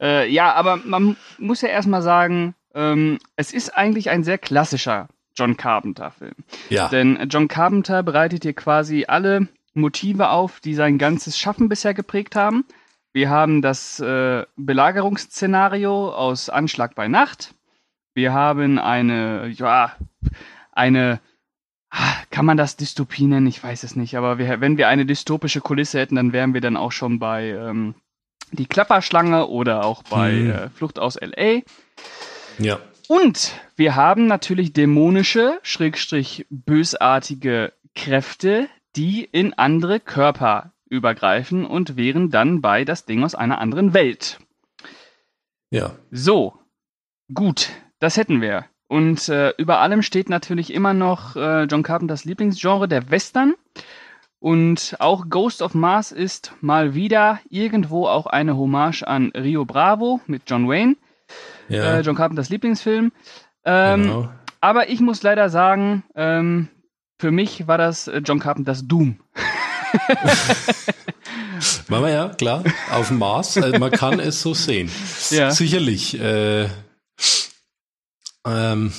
äh, ja, aber man muss ja erstmal sagen, ähm, es ist eigentlich ein sehr klassischer John Carpenter-Film. Ja. Denn John Carpenter bereitet hier quasi alle Motive auf, die sein ganzes Schaffen bisher geprägt haben. Wir haben das äh, Belagerungsszenario aus Anschlag bei Nacht. Wir haben eine, ja, eine, ah, kann man das Dystopie nennen? Ich weiß es nicht. Aber wir, wenn wir eine dystopische Kulisse hätten, dann wären wir dann auch schon bei ähm, Die Klapperschlange oder auch bei Hm. äh, Flucht aus L.A. ja. Und wir haben natürlich dämonische, schrägstrich bösartige Kräfte, die in andere Körper übergreifen und wären dann bei das Ding aus einer anderen Welt. Ja. So, gut, das hätten wir. Und äh, über allem steht natürlich immer noch äh, John Carpenters Lieblingsgenre, der Western. Und auch Ghost of Mars ist mal wieder irgendwo auch eine Hommage an Rio Bravo mit John Wayne, Ja. äh, John Carpenters Lieblingsfilm. Ähm, genau. aber ich muss leider sagen, ähm, für mich war das äh, John Carpenters Doom. *laughs* Machen wir ja, klar, auf dem Mars. Also man kann es so sehen. Ja. Sicherlich. Äh, ähm,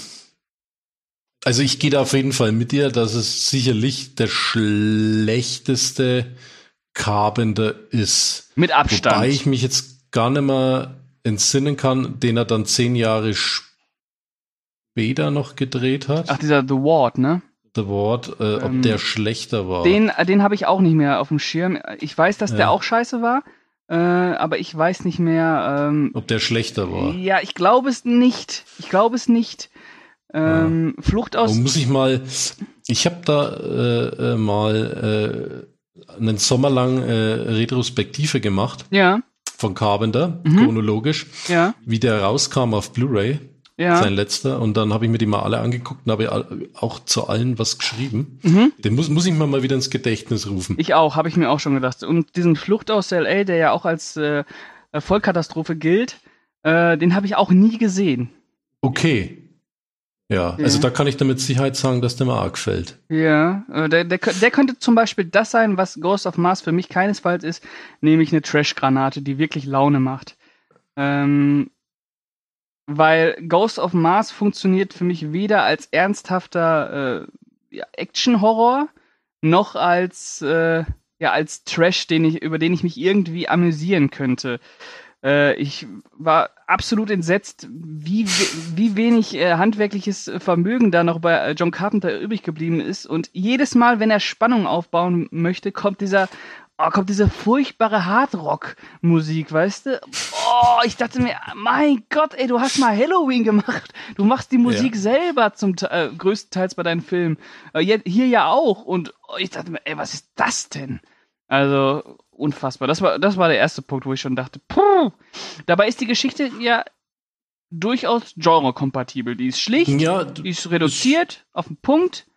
also ich gehe da auf jeden Fall mit dir, dass es sicherlich der schlechteste Carpenter ist. Mit Abstand. Wobei ich mich jetzt gar nicht mehr entsinnen kann, den er dann zehn Jahre später noch gedreht hat. Ach, dieser The Ward, ne? The Ward, äh, ob Ähm, der schlechter war. Den, äh, den habe ich auch nicht mehr auf dem Schirm. Ich weiß, dass der Ja. auch scheiße war, äh, aber ich weiß nicht mehr. Ähm, Ob der schlechter war. Ja, ich glaube es nicht. Ich glaube es nicht. Ähm, ja. Flucht aus. Und muss ich mal. Ich habe da äh, äh, mal äh, einen Sommer lang äh, Retrospektive gemacht. Ja. Von Carpenter, mhm. chronologisch. Ja. Wie der rauskam auf Blu-ray ja. sein letzter. Und dann habe ich mir die mal alle angeguckt und habe auch zu allen was geschrieben. Mhm. Den muss, muss ich mir mal wieder ins Gedächtnis rufen. Ich auch, habe ich mir auch schon gedacht. Und diesen Flucht aus L.A., der ja auch als äh, Vollkatastrophe gilt, äh, den habe ich auch nie gesehen. Okay. Ja, ja, also da kann ich damit Sicherheit sagen, dass der mir arg gefällt. Ja, äh, der, der, der könnte zum Beispiel das sein, was Ghost of Mars für mich keinesfalls ist, nämlich eine Trash-Granate, die wirklich Laune macht. Ähm, weil Ghost of Mars funktioniert für mich weder als ernsthafter äh, Action-Horror noch als äh, ja als Trash, den ich über den ich mich irgendwie amüsieren könnte. Äh, ich war absolut entsetzt, wie wie wenig äh, handwerkliches Vermögen da noch bei äh, John Carpenter übrig geblieben ist und jedes Mal, wenn er Spannung aufbauen möchte, kommt dieser oh, kommt diese furchtbare Hardrock-Musik, weißt du? Oh, ich dachte mir, mein Gott, ey, du hast mal Halloween gemacht. Du machst die Musik ja. selber zum äh, größtenteils bei deinen Filmen. Äh, hier ja auch. Und oh, ich dachte mir, ey, was ist das denn? Also, unfassbar. Das war, das war der erste Punkt, wo ich schon dachte, puh. Dabei ist die Geschichte ja durchaus genrekompatibel. Die ist schlicht, ja, die ist reduziert auf den Punkt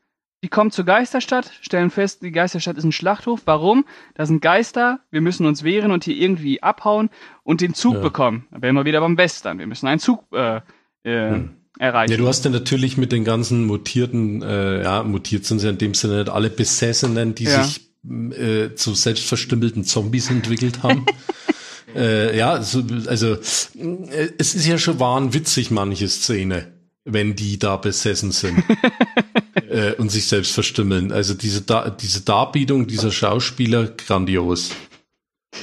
die kommen zur Geisterstadt, stellen fest, die Geisterstadt ist ein Schlachthof. Warum? Da sind Geister, wir müssen uns wehren und hier irgendwie abhauen und den Zug ja. bekommen. Da wären wir wieder beim Western. Wir müssen einen Zug äh, äh, hm. erreichen. Ja, du hast ja natürlich mit den ganzen mutierten, äh, ja, mutiert sind sie in dem Sinne nicht alle Besessenen, die ja. sich äh, zu selbstverstümmelten Zombies entwickelt haben. *laughs* äh, ja, also, also es ist ja schon wahnwitzig, manche Szene, wenn die da besessen sind. *laughs* äh, und sich selbst verstümmeln. Also diese, da diese Darbietung dieser Schauspieler grandios.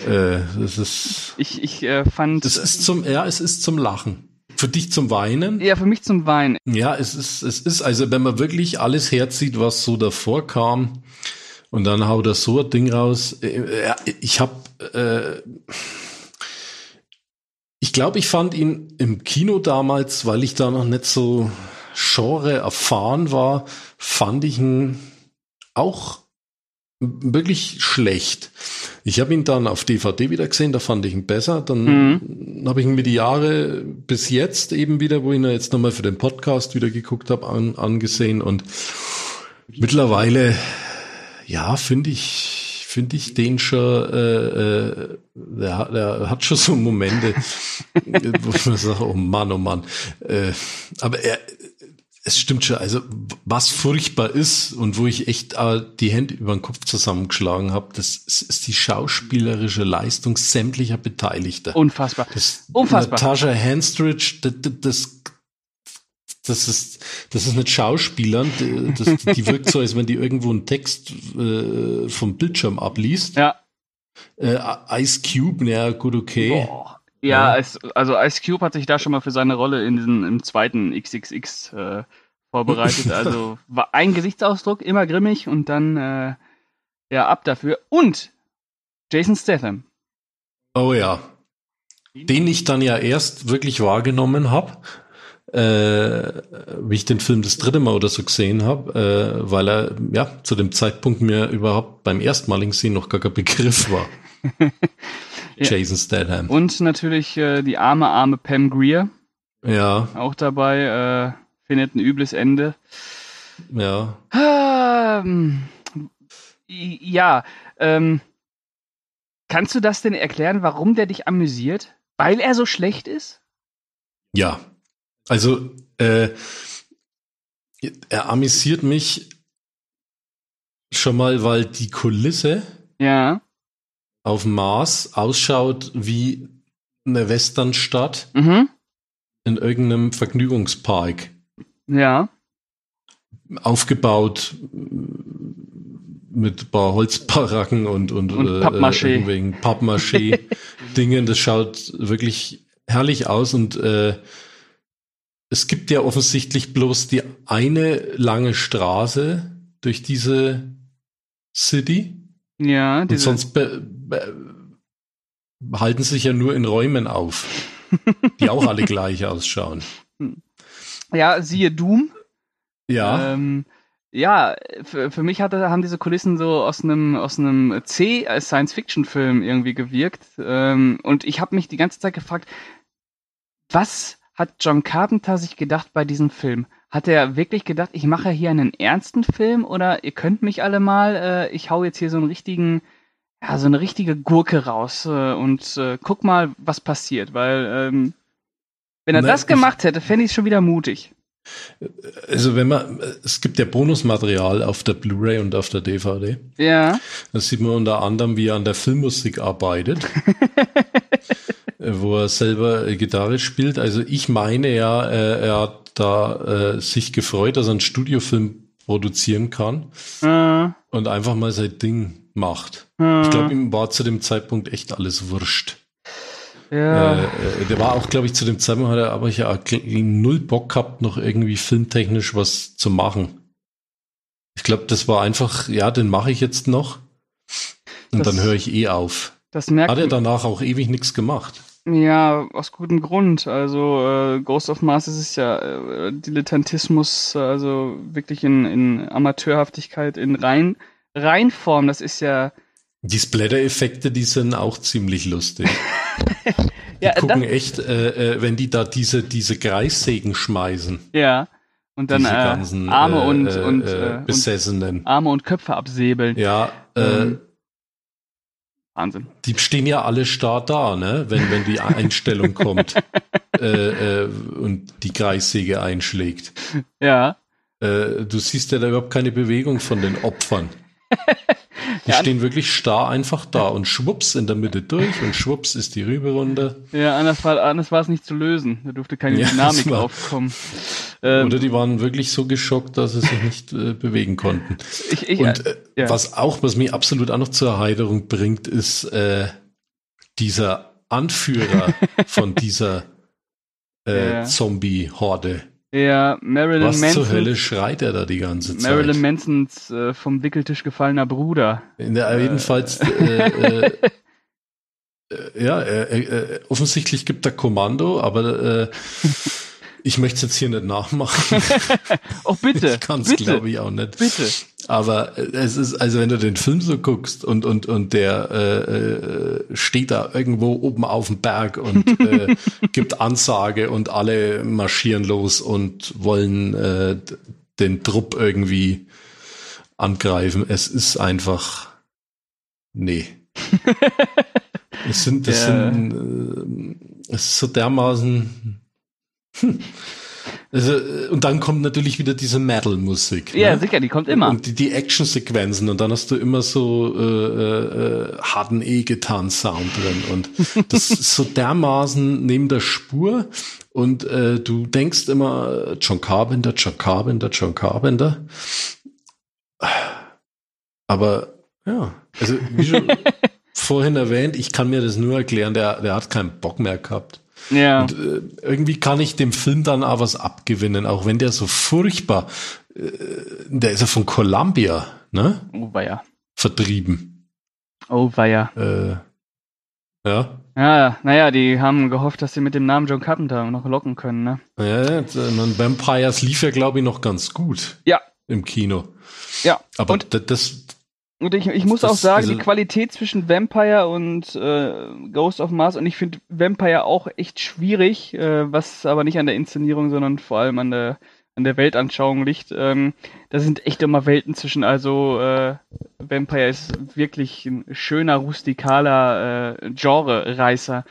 Äh, das ist. Ich, ich äh, fand. Das ist zum, ja, es ist zum Lachen. Für dich zum Weinen? Ja, für mich zum Weinen. Ja, es ist, es ist, also wenn man wirklich alles herzieht, was so davor kam, und dann haut er so ein Ding raus. Äh, ich hab, äh, ich glaube, ich fand ihn im Kino damals, weil ich da noch nicht so Genre erfahren war, fand ich ihn auch wirklich schlecht. Ich habe ihn dann auf DVD wieder gesehen, da fand ich ihn besser. Dann mhm. habe ich ihn mir die Jahre bis jetzt eben wieder, wo ich ihn jetzt nochmal für den Podcast wieder geguckt habe, an, angesehen. Und mittlerweile, ja, finde ich, finde ich den schon, äh, äh, der, der hat schon so Momente, *laughs* wo ich mir sage, oh Mann, oh Mann. Äh, aber er, es stimmt schon. Also was furchtbar ist und wo ich echt äh, die Hände über den Kopf zusammengeschlagen habe, das ist, ist, die schauspielerische Leistung sämtlicher Beteiligter. Unfassbar. Das, Unfassbar. Natasha Henstridge, das, das, das ist das ist nicht Schauspielern, das, die wirkt so, als wenn die irgendwo einen Text äh, vom Bildschirm abliest. Ja. Äh, Ice Cube, ja gut okay. Boah. Ja, ja. Es, also Ice Cube hat sich da schon mal für seine Rolle in diesem, im zweiten XXX äh, vorbereitet. *laughs* Also war ein Gesichtsausdruck, immer grimmig und dann äh, ja ab dafür. Und Jason Statham. Oh ja. Den ich dann ja erst wirklich wahrgenommen habe, äh, wie ich den Film das dritte Mal oder so gesehen habe, äh, weil er ja zu dem Zeitpunkt mir überhaupt beim erstmaligen Sehen noch gar kein Begriff war. *laughs* Jason Statham. Und natürlich äh, die arme, arme Pam Greer. Ja. Auch dabei, äh, findet ein übles Ende. Ja. Ähm, ja, ähm, kannst du das denn erklären, warum der dich amüsiert? Weil er so schlecht ist? Ja. Also, äh, er amüsiert mich schon mal, weil die Kulisse ja auf dem Mars ausschaut wie eine Westernstadt mhm. in irgendeinem Vergnügungspark. Ja. Aufgebaut mit ein paar Holzbaracken und, und, und äh, irgendwelchen Pappmaché-Dingen. Das schaut wirklich herrlich aus und äh, es gibt ja offensichtlich bloß die eine lange Straße durch diese City. Ja, und sonst halten sich ja nur in Räumen auf, die auch alle *laughs* gleich ausschauen. Ja, siehe Doom. Ja. Ähm, ja, für, für mich hatte, haben diese Kulissen so aus einem aus einem C als Science-Fiction-Film irgendwie gewirkt. Ähm, und ich habe mich die ganze Zeit gefragt, was hat John Carpenter sich gedacht bei diesem Film? Hat er wirklich gedacht, ich mache hier einen ernsten Film oder ihr könnt mich alle mal, äh, ich hau jetzt hier so einen richtigen, ja, so eine richtige Gurke raus äh, und äh, guck mal, was passiert, weil ähm, wenn er Na, das gemacht hätte, fände ich es schon wieder mutig. Also wenn man, es gibt ja Bonusmaterial auf der Blu-ray und auf der DVD. Ja. Da sieht man unter anderem, wie er an der Filmmusik arbeitet, *laughs* äh, wo er selber äh, Gitarre spielt. Also ich meine ja, äh, er hat da äh, sich gefreut, dass er einen Studiofilm produzieren kann Äh, und einfach mal sein Ding macht. äh, Ich glaube, ihm war zu dem Zeitpunkt echt alles wurscht. ja. Äh, äh, der war auch, glaube ich, zu dem Zeitpunkt hat er aber ja null Bock gehabt, noch irgendwie filmtechnisch was zu machen. Ich glaube, das war einfach, ja, den mache ich jetzt noch. Und Das- dann höre ich eh auf. das merkt Hat er danach auch ewig nichts gemacht. Ja, aus gutem Grund. Also äh, Ghost of Mars ist ja äh, Dilettantismus, also wirklich in, in Amateurhaftigkeit, in rein Reinform. Das ist ja Die Splatter-Effekte, die sind auch ziemlich lustig. *laughs* ja Die gucken das, echt, äh, äh, wenn die da diese, diese Kreissägen schmeißen. ja und dann äh, ganzen Arme äh, und und, äh, und Besessenen. Arme und Köpfe absäbeln. Ja, äh, Ähm, Wahnsinn. die stehen ja alle starr da, ne? Wenn, wenn die Einstellung kommt *laughs* äh, äh, und die Kreissäge einschlägt. Ja. Äh, du siehst ja da überhaupt keine Bewegung von den Opfern. *laughs* Die Ja. stehen wirklich starr einfach da und schwupps in der Mitte durch und schwupps ist die Rübe runter. Ja, anders war, anders war es nicht zu lösen. Da durfte keine Ja, Dynamik war- aufkommen. Ähm, Oder die waren wirklich so geschockt, dass sie sich nicht äh, bewegen konnten. ich, ich, Und äh, ja. was auch, was mich absolut auch noch zur Erheiterung bringt, ist äh, dieser Anführer *laughs* von dieser äh. Zombie-Horde. Ja, Marilyn Was Manson. zur Hölle schreit er da die ganze Zeit? Marilyn Mansons äh, vom Wickeltisch gefallener Bruder. In der, jedenfalls, äh, äh, äh, ja, äh, äh, offensichtlich gibt er Kommando, aber äh, *laughs* ich möchte es jetzt hier nicht nachmachen. *laughs* Oh, bitte. Ich kann es, glaube ich, auch nicht. Bitte. Aber äh, es ist, also wenn du den Film so guckst und, und, und der äh, äh, steht da irgendwo oben auf dem Berg und äh, *laughs* gibt Ansage und alle marschieren los und wollen äh, den Trupp irgendwie angreifen. Es ist einfach, nee. *laughs* Es sind, das Ja. sind, äh, es ist so dermaßen, hm. Also, äh, und dann kommt natürlich wieder diese Metal-Musik. Ja, ne? sicher, die kommt immer. Und die, die Action-Sequenzen und dann hast du immer so äh, äh, harten E-Gitarren-Sound drin und *laughs* das ist so dermaßen neben der Spur und äh, du denkst immer John Carpenter, John Carpenter, John Carpenter. Aber ja, also wie schon *laughs* vorhin erwähnt, ich kann mir das nur erklären, der, der hat keinen Bock mehr gehabt. Ja. Und äh, irgendwie kann ich dem Film dann auch was abgewinnen, auch wenn der so furchtbar, äh, der ist ja von Columbia, ne? Oh, weia. Vertrieben. Oh, weia. Äh, ja. Ja, naja, die haben gehofft, dass sie mit dem Namen John Carpenter noch locken können, ne? Ja, jetzt, äh, Vampires lief ja, glaube ich, noch ganz gut Ja. im Kino. Ja. Aber und da- das, und ich, ich muss das- auch sagen, also- die Qualität zwischen Vampire und äh, Ghost of Mars, und ich finde Vampire auch echt schwierig, äh, was aber nicht an der Inszenierung, sondern vor allem an der an der Weltanschauung liegt. Ähm, da sind echt immer Welten zwischen. Also äh, Vampire ist wirklich ein schöner, rustikaler äh, Genre-Reißer.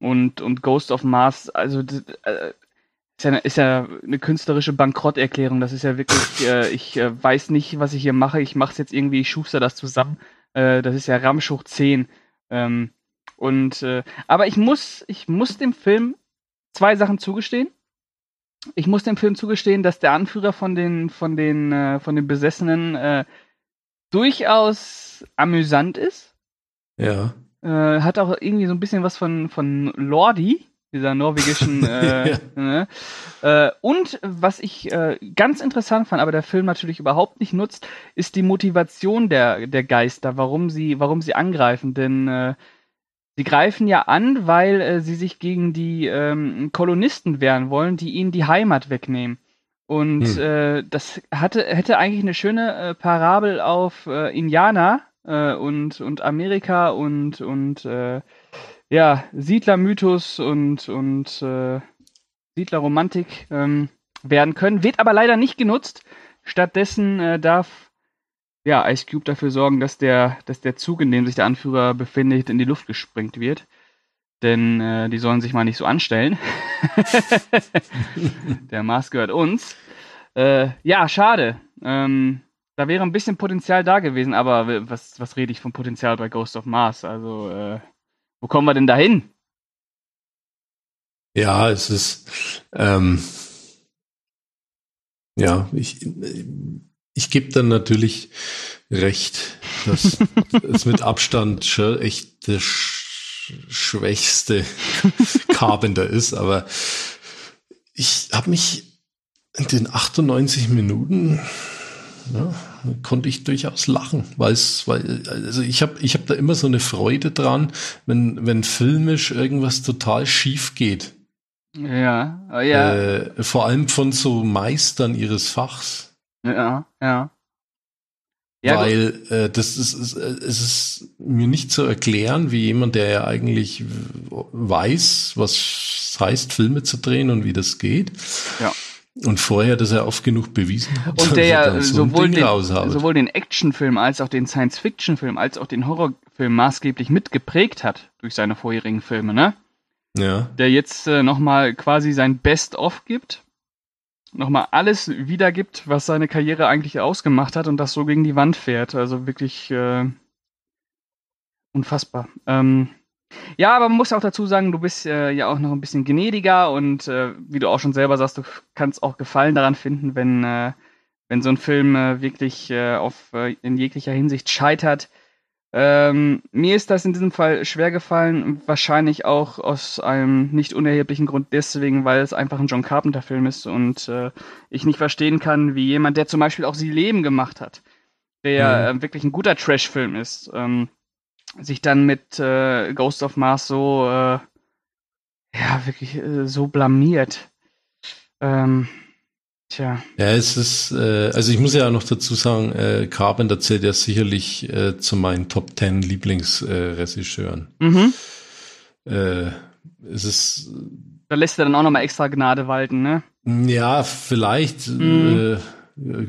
Und, und Ghost of Mars, also äh, ist ja, eine, ist ja eine künstlerische Bankrotterklärung. Das ist ja wirklich, äh, ich äh, weiß nicht, was ich hier mache. Ich mache es jetzt irgendwie, ich schuster das zusammen. Äh, das ist ja Ramschuch 10. Ähm, und äh, aber ich muss, ich muss dem Film zwei Sachen zugestehen. Ich muss dem Film zugestehen, dass der Anführer von den, von den, äh, von den Besessenen äh, durchaus amüsant ist. ja. Hat auch irgendwie so ein bisschen was von, von Lordi, dieser norwegischen. *laughs* Äh, ne? äh, und was ich äh, ganz interessant fand, aber der Film natürlich überhaupt nicht nutzt, ist die Motivation der, der Geister, warum sie, warum sie angreifen. Denn äh, Sie greifen ja an, weil äh, sie sich gegen die ähm, Kolonisten wehren wollen, die ihnen die Heimat wegnehmen. Und Hm. äh, das hatte, hätte eigentlich eine schöne äh, Parabel auf äh, Indianer äh, und, und Amerika und, und äh, ja, Siedlermythos und, und äh, Siedlerromantik ähm, werden können. Wird aber leider nicht genutzt. Stattdessen äh, darf ja, Ice Cube dafür sorgen, dass der, dass der Zug, in dem sich der Anführer befindet, in die Luft gesprengt wird. Denn äh, die sollen sich mal nicht so anstellen. *laughs* der Mars gehört uns. Äh, ja, schade. Ähm, da wäre ein bisschen Potenzial da gewesen, aber was, was rede ich vom Potenzial bei Ghost of Mars? Also, äh, wo kommen wir denn da hin? Ja, es ist, ähm, ja, ich, ich gebe dann natürlich recht, dass *laughs* es mit Abstand schon echt der sch schwächste Carpenter ist, aber ich habe mich in den 98 Minuten ja, konnte ich durchaus lachen, weil es, weil, also ich habe ich hab da immer so eine Freude dran, wenn, wenn filmisch irgendwas total schief geht. Ja, äh, ja, Äh, vor allem von so Meistern ihres Fachs. ja, ja. Ja, weil äh, das ist, ist, äh, es ist mir nicht zu erklären, wie jemand, der ja eigentlich weiß, was es heißt, Filme zu drehen und wie das geht. Ja. Und vorher das er oft genug bewiesen hat. Und *laughs* der ja so ein sowohl, Ding den, sowohl den Actionfilm als auch den Science-Fiction-Film als auch den Horrorfilm maßgeblich mitgeprägt hat durch seine vorherigen Filme, ne? ja. Der jetzt äh, nochmal quasi sein Best-of gibt, nochmal alles wiedergibt, was seine Karriere eigentlich ausgemacht hat und das so gegen die Wand fährt. Also wirklich äh, unfassbar. Ähm, ja, aber man muss auch dazu sagen, du bist äh, ja auch noch ein bisschen gnädiger und äh, wie du auch schon selber sagst, du kannst auch Gefallen daran finden, wenn, äh, wenn so ein Film äh, wirklich äh, auf, äh, in jeglicher Hinsicht scheitert. Ähm, mir ist das in diesem Fall schwer gefallen, wahrscheinlich auch aus einem nicht unerheblichen Grund deswegen, weil es einfach ein John Carpenter-Film ist und ich nicht verstehen kann, wie jemand, der zum Beispiel auch Sie Leben gemacht hat, der Mhm. wirklich ein guter Trash-Film ist, ähm, sich dann mit äh, Ghost of Mars so, äh, ja, wirklich äh, so blamiert. Ähm, tja. Ja, es ist, äh, also ich muss ja auch noch dazu sagen, äh, Carpenter zählt ja sicherlich äh, zu meinen Top Ten Lieblingsregisseuren. Mhm. Äh, es ist Da lässt er dann auch nochmal extra Gnade walten, ne? Ja, vielleicht Mhm. Äh,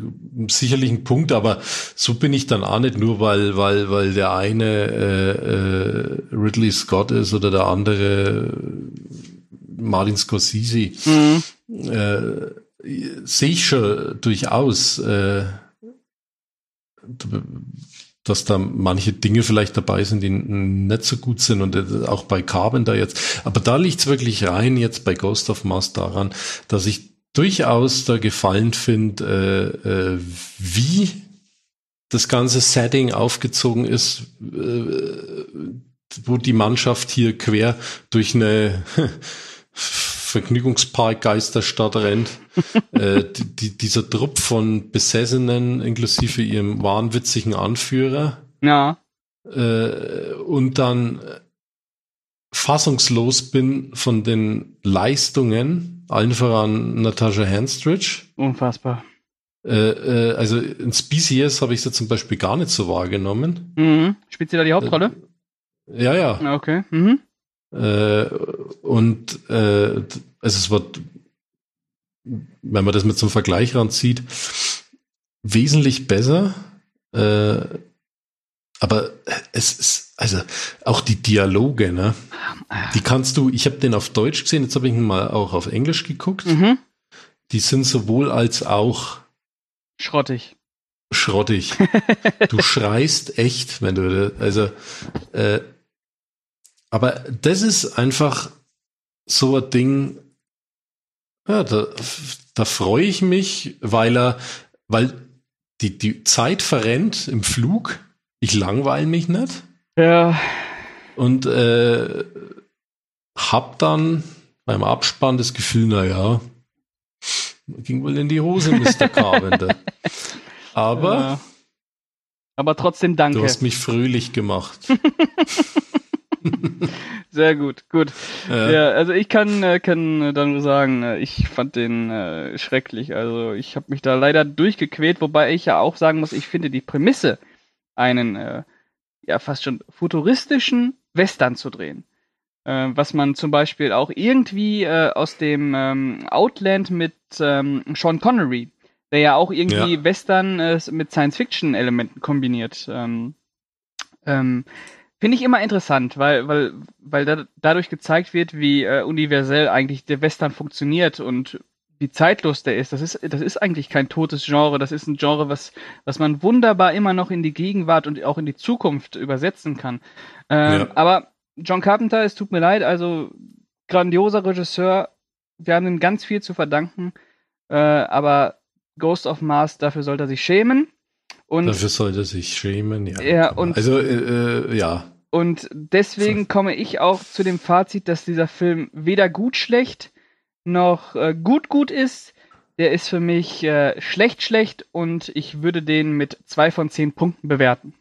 sicherlich ein Punkt, aber so bin ich dann auch nicht nur, weil weil weil der eine äh, äh, Ridley Scott ist oder der andere äh, Martin Scorsese. Mhm. Äh, sehe ich schon durchaus, äh, dass da manche Dinge vielleicht dabei sind, die nicht so gut sind und äh, auch bei Carpenter jetzt. Aber da liegt's wirklich rein jetzt bei Ghost of Mars daran, dass ich durchaus da gefallen finde, äh, äh, wie das ganze Setting aufgezogen ist, äh, wo die Mannschaft hier quer durch eine *laughs* Vergnügungspark-Geisterstadt rennt. *laughs* äh, die, die, dieser Trupp von Besessenen, inklusive ihrem wahnwitzigen Anführer, Ja. äh, und dann fassungslos bin von den Leistungen, allen voran Natasha Handstridge. Unfassbar. Äh, äh, also in Species habe ich sie zum Beispiel gar nicht so wahrgenommen. Mhm. Spielt sie da die Hauptrolle? Ja, ja. Ja, Okay. Mhm. Äh, und äh, also es war, wenn man das mit einem Vergleich ranzieht, wesentlich besser. Äh, aber es ist, also auch die Dialoge, ne? Die kannst du, ich habe den auf Deutsch gesehen, jetzt habe ich ihn mal auch auf Englisch geguckt. Mhm. Die sind sowohl als auch Schrottig. schrottig. *laughs* Du schreist echt, wenn du, also, äh, aber das ist einfach so ein Ding, ja, da, da freue ich mich, weil er, weil die, die Zeit verrennt im Flug. Ich langweile mich nicht Ja. und äh, hab dann beim Abspann das Gefühl, na ja, ging wohl in die Hose, Mr. Carpenter. *laughs* Aber Ja. Aber trotzdem danke. Du hast mich fröhlich gemacht. *laughs* Sehr gut, gut. Ja. Ja, also ich kann, äh, kann dann nur sagen, äh, ich fand den äh, schrecklich. Also ich habe mich da leider durchgequält, wobei ich ja auch sagen muss, ich finde die Prämisse, einen äh, ja fast schon futuristischen Western zu drehen. Äh, was man zum Beispiel auch irgendwie äh, aus dem ähm, Outland mit ähm, Sean Connery, der ja auch irgendwie Ja. Western äh, mit Science-Fiction-Elementen kombiniert. Ähm, ähm, Finde ich immer interessant, weil, weil, weil da, dadurch gezeigt wird, wie äh, universell eigentlich der Western funktioniert und wie zeitlos der ist. Das ist, das ist eigentlich kein totes Genre. Das ist ein Genre, was, was man wunderbar immer noch in die Gegenwart und auch in die Zukunft übersetzen kann. Ähm, Ja. Aber John Carpenter, es tut mir leid, also grandioser Regisseur. Wir haben ihm ganz viel zu verdanken. Äh, aber Ghost of Mars, dafür sollte er sich schämen. Und Dafür sollte er sich schämen, ja. Ja, und- also, äh, äh, ja. Und deswegen komme ich auch zu dem Fazit, dass dieser Film weder gut schlecht noch äh, gut gut ist. Der ist für mich äh, schlecht schlecht und ich würde den mit zwei von zehn Punkten bewerten.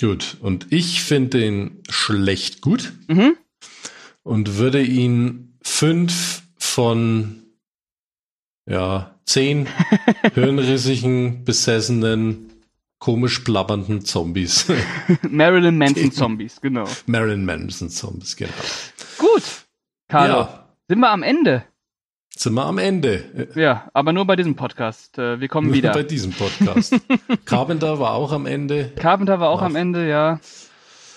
Gut. Und ich finde den schlecht gut Mhm. und würde ihn fünf von ja, zehn *laughs* hirnrissigen, besessenen, komisch blabbernden Zombies. *laughs* Marilyn Manson *laughs* Zombies, genau. Marilyn Manson Zombies, genau. Gut, Carlo, Ja, sind wir am Ende? sind wir am Ende. Ja, aber nur bei diesem Podcast. Äh, wir kommen Bei wieder. diesem Podcast. *laughs* Carpenter war auch am Ende. Carpenter war auch Ja. am Ende, ja.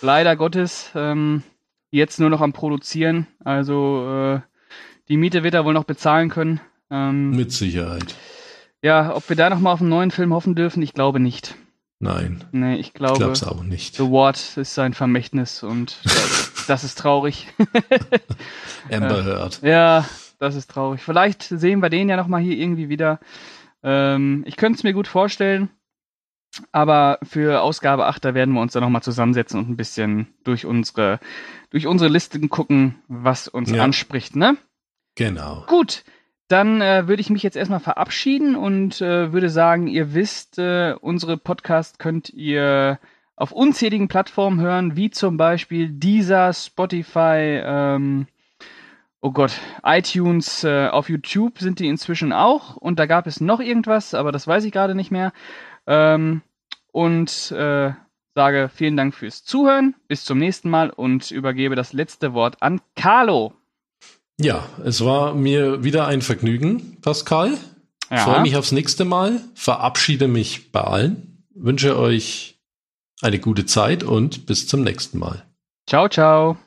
Leider Gottes. Ähm, jetzt nur noch am Produzieren. Also äh, die Miete wird er wohl noch bezahlen können. Ähm, Mit Sicherheit. Ja, ob wir da noch mal auf einen neuen Film hoffen dürfen, ich glaube nicht. Nein, Nee, ich ich glaube, glaub's auch nicht. The Ward ist sein Vermächtnis und das, *laughs* das ist traurig. *laughs* Amber Heard. ja, das ist traurig. Vielleicht sehen wir den ja noch mal hier irgendwie wieder. Ähm, ich könnte es mir gut vorstellen, aber für Ausgabe 8, da werden wir uns dann noch mal zusammensetzen und ein bisschen durch unsere, durch unsere Listen gucken, was uns Ja. anspricht, ne? Genau. Gut, dann äh, würde ich mich jetzt erstmal verabschieden und äh, würde sagen, ihr wisst, äh, unsere Podcast könnt ihr auf unzähligen Plattformen hören, wie zum Beispiel Deezer, Spotify, ähm, oh Gott, iTunes, äh, auf YouTube sind die inzwischen auch und da gab es noch irgendwas, aber das weiß ich gerade nicht mehr. Ähm, und äh, sage vielen Dank fürs Zuhören, bis zum nächsten Mal und übergebe das letzte Wort an Carlo. Ja, es war mir wieder ein Vergnügen, Pascal. Ja. Freue mich aufs nächste Mal. Verabschiede mich bei allen. Wünsche euch eine gute Zeit und bis zum nächsten Mal. Ciao, ciao.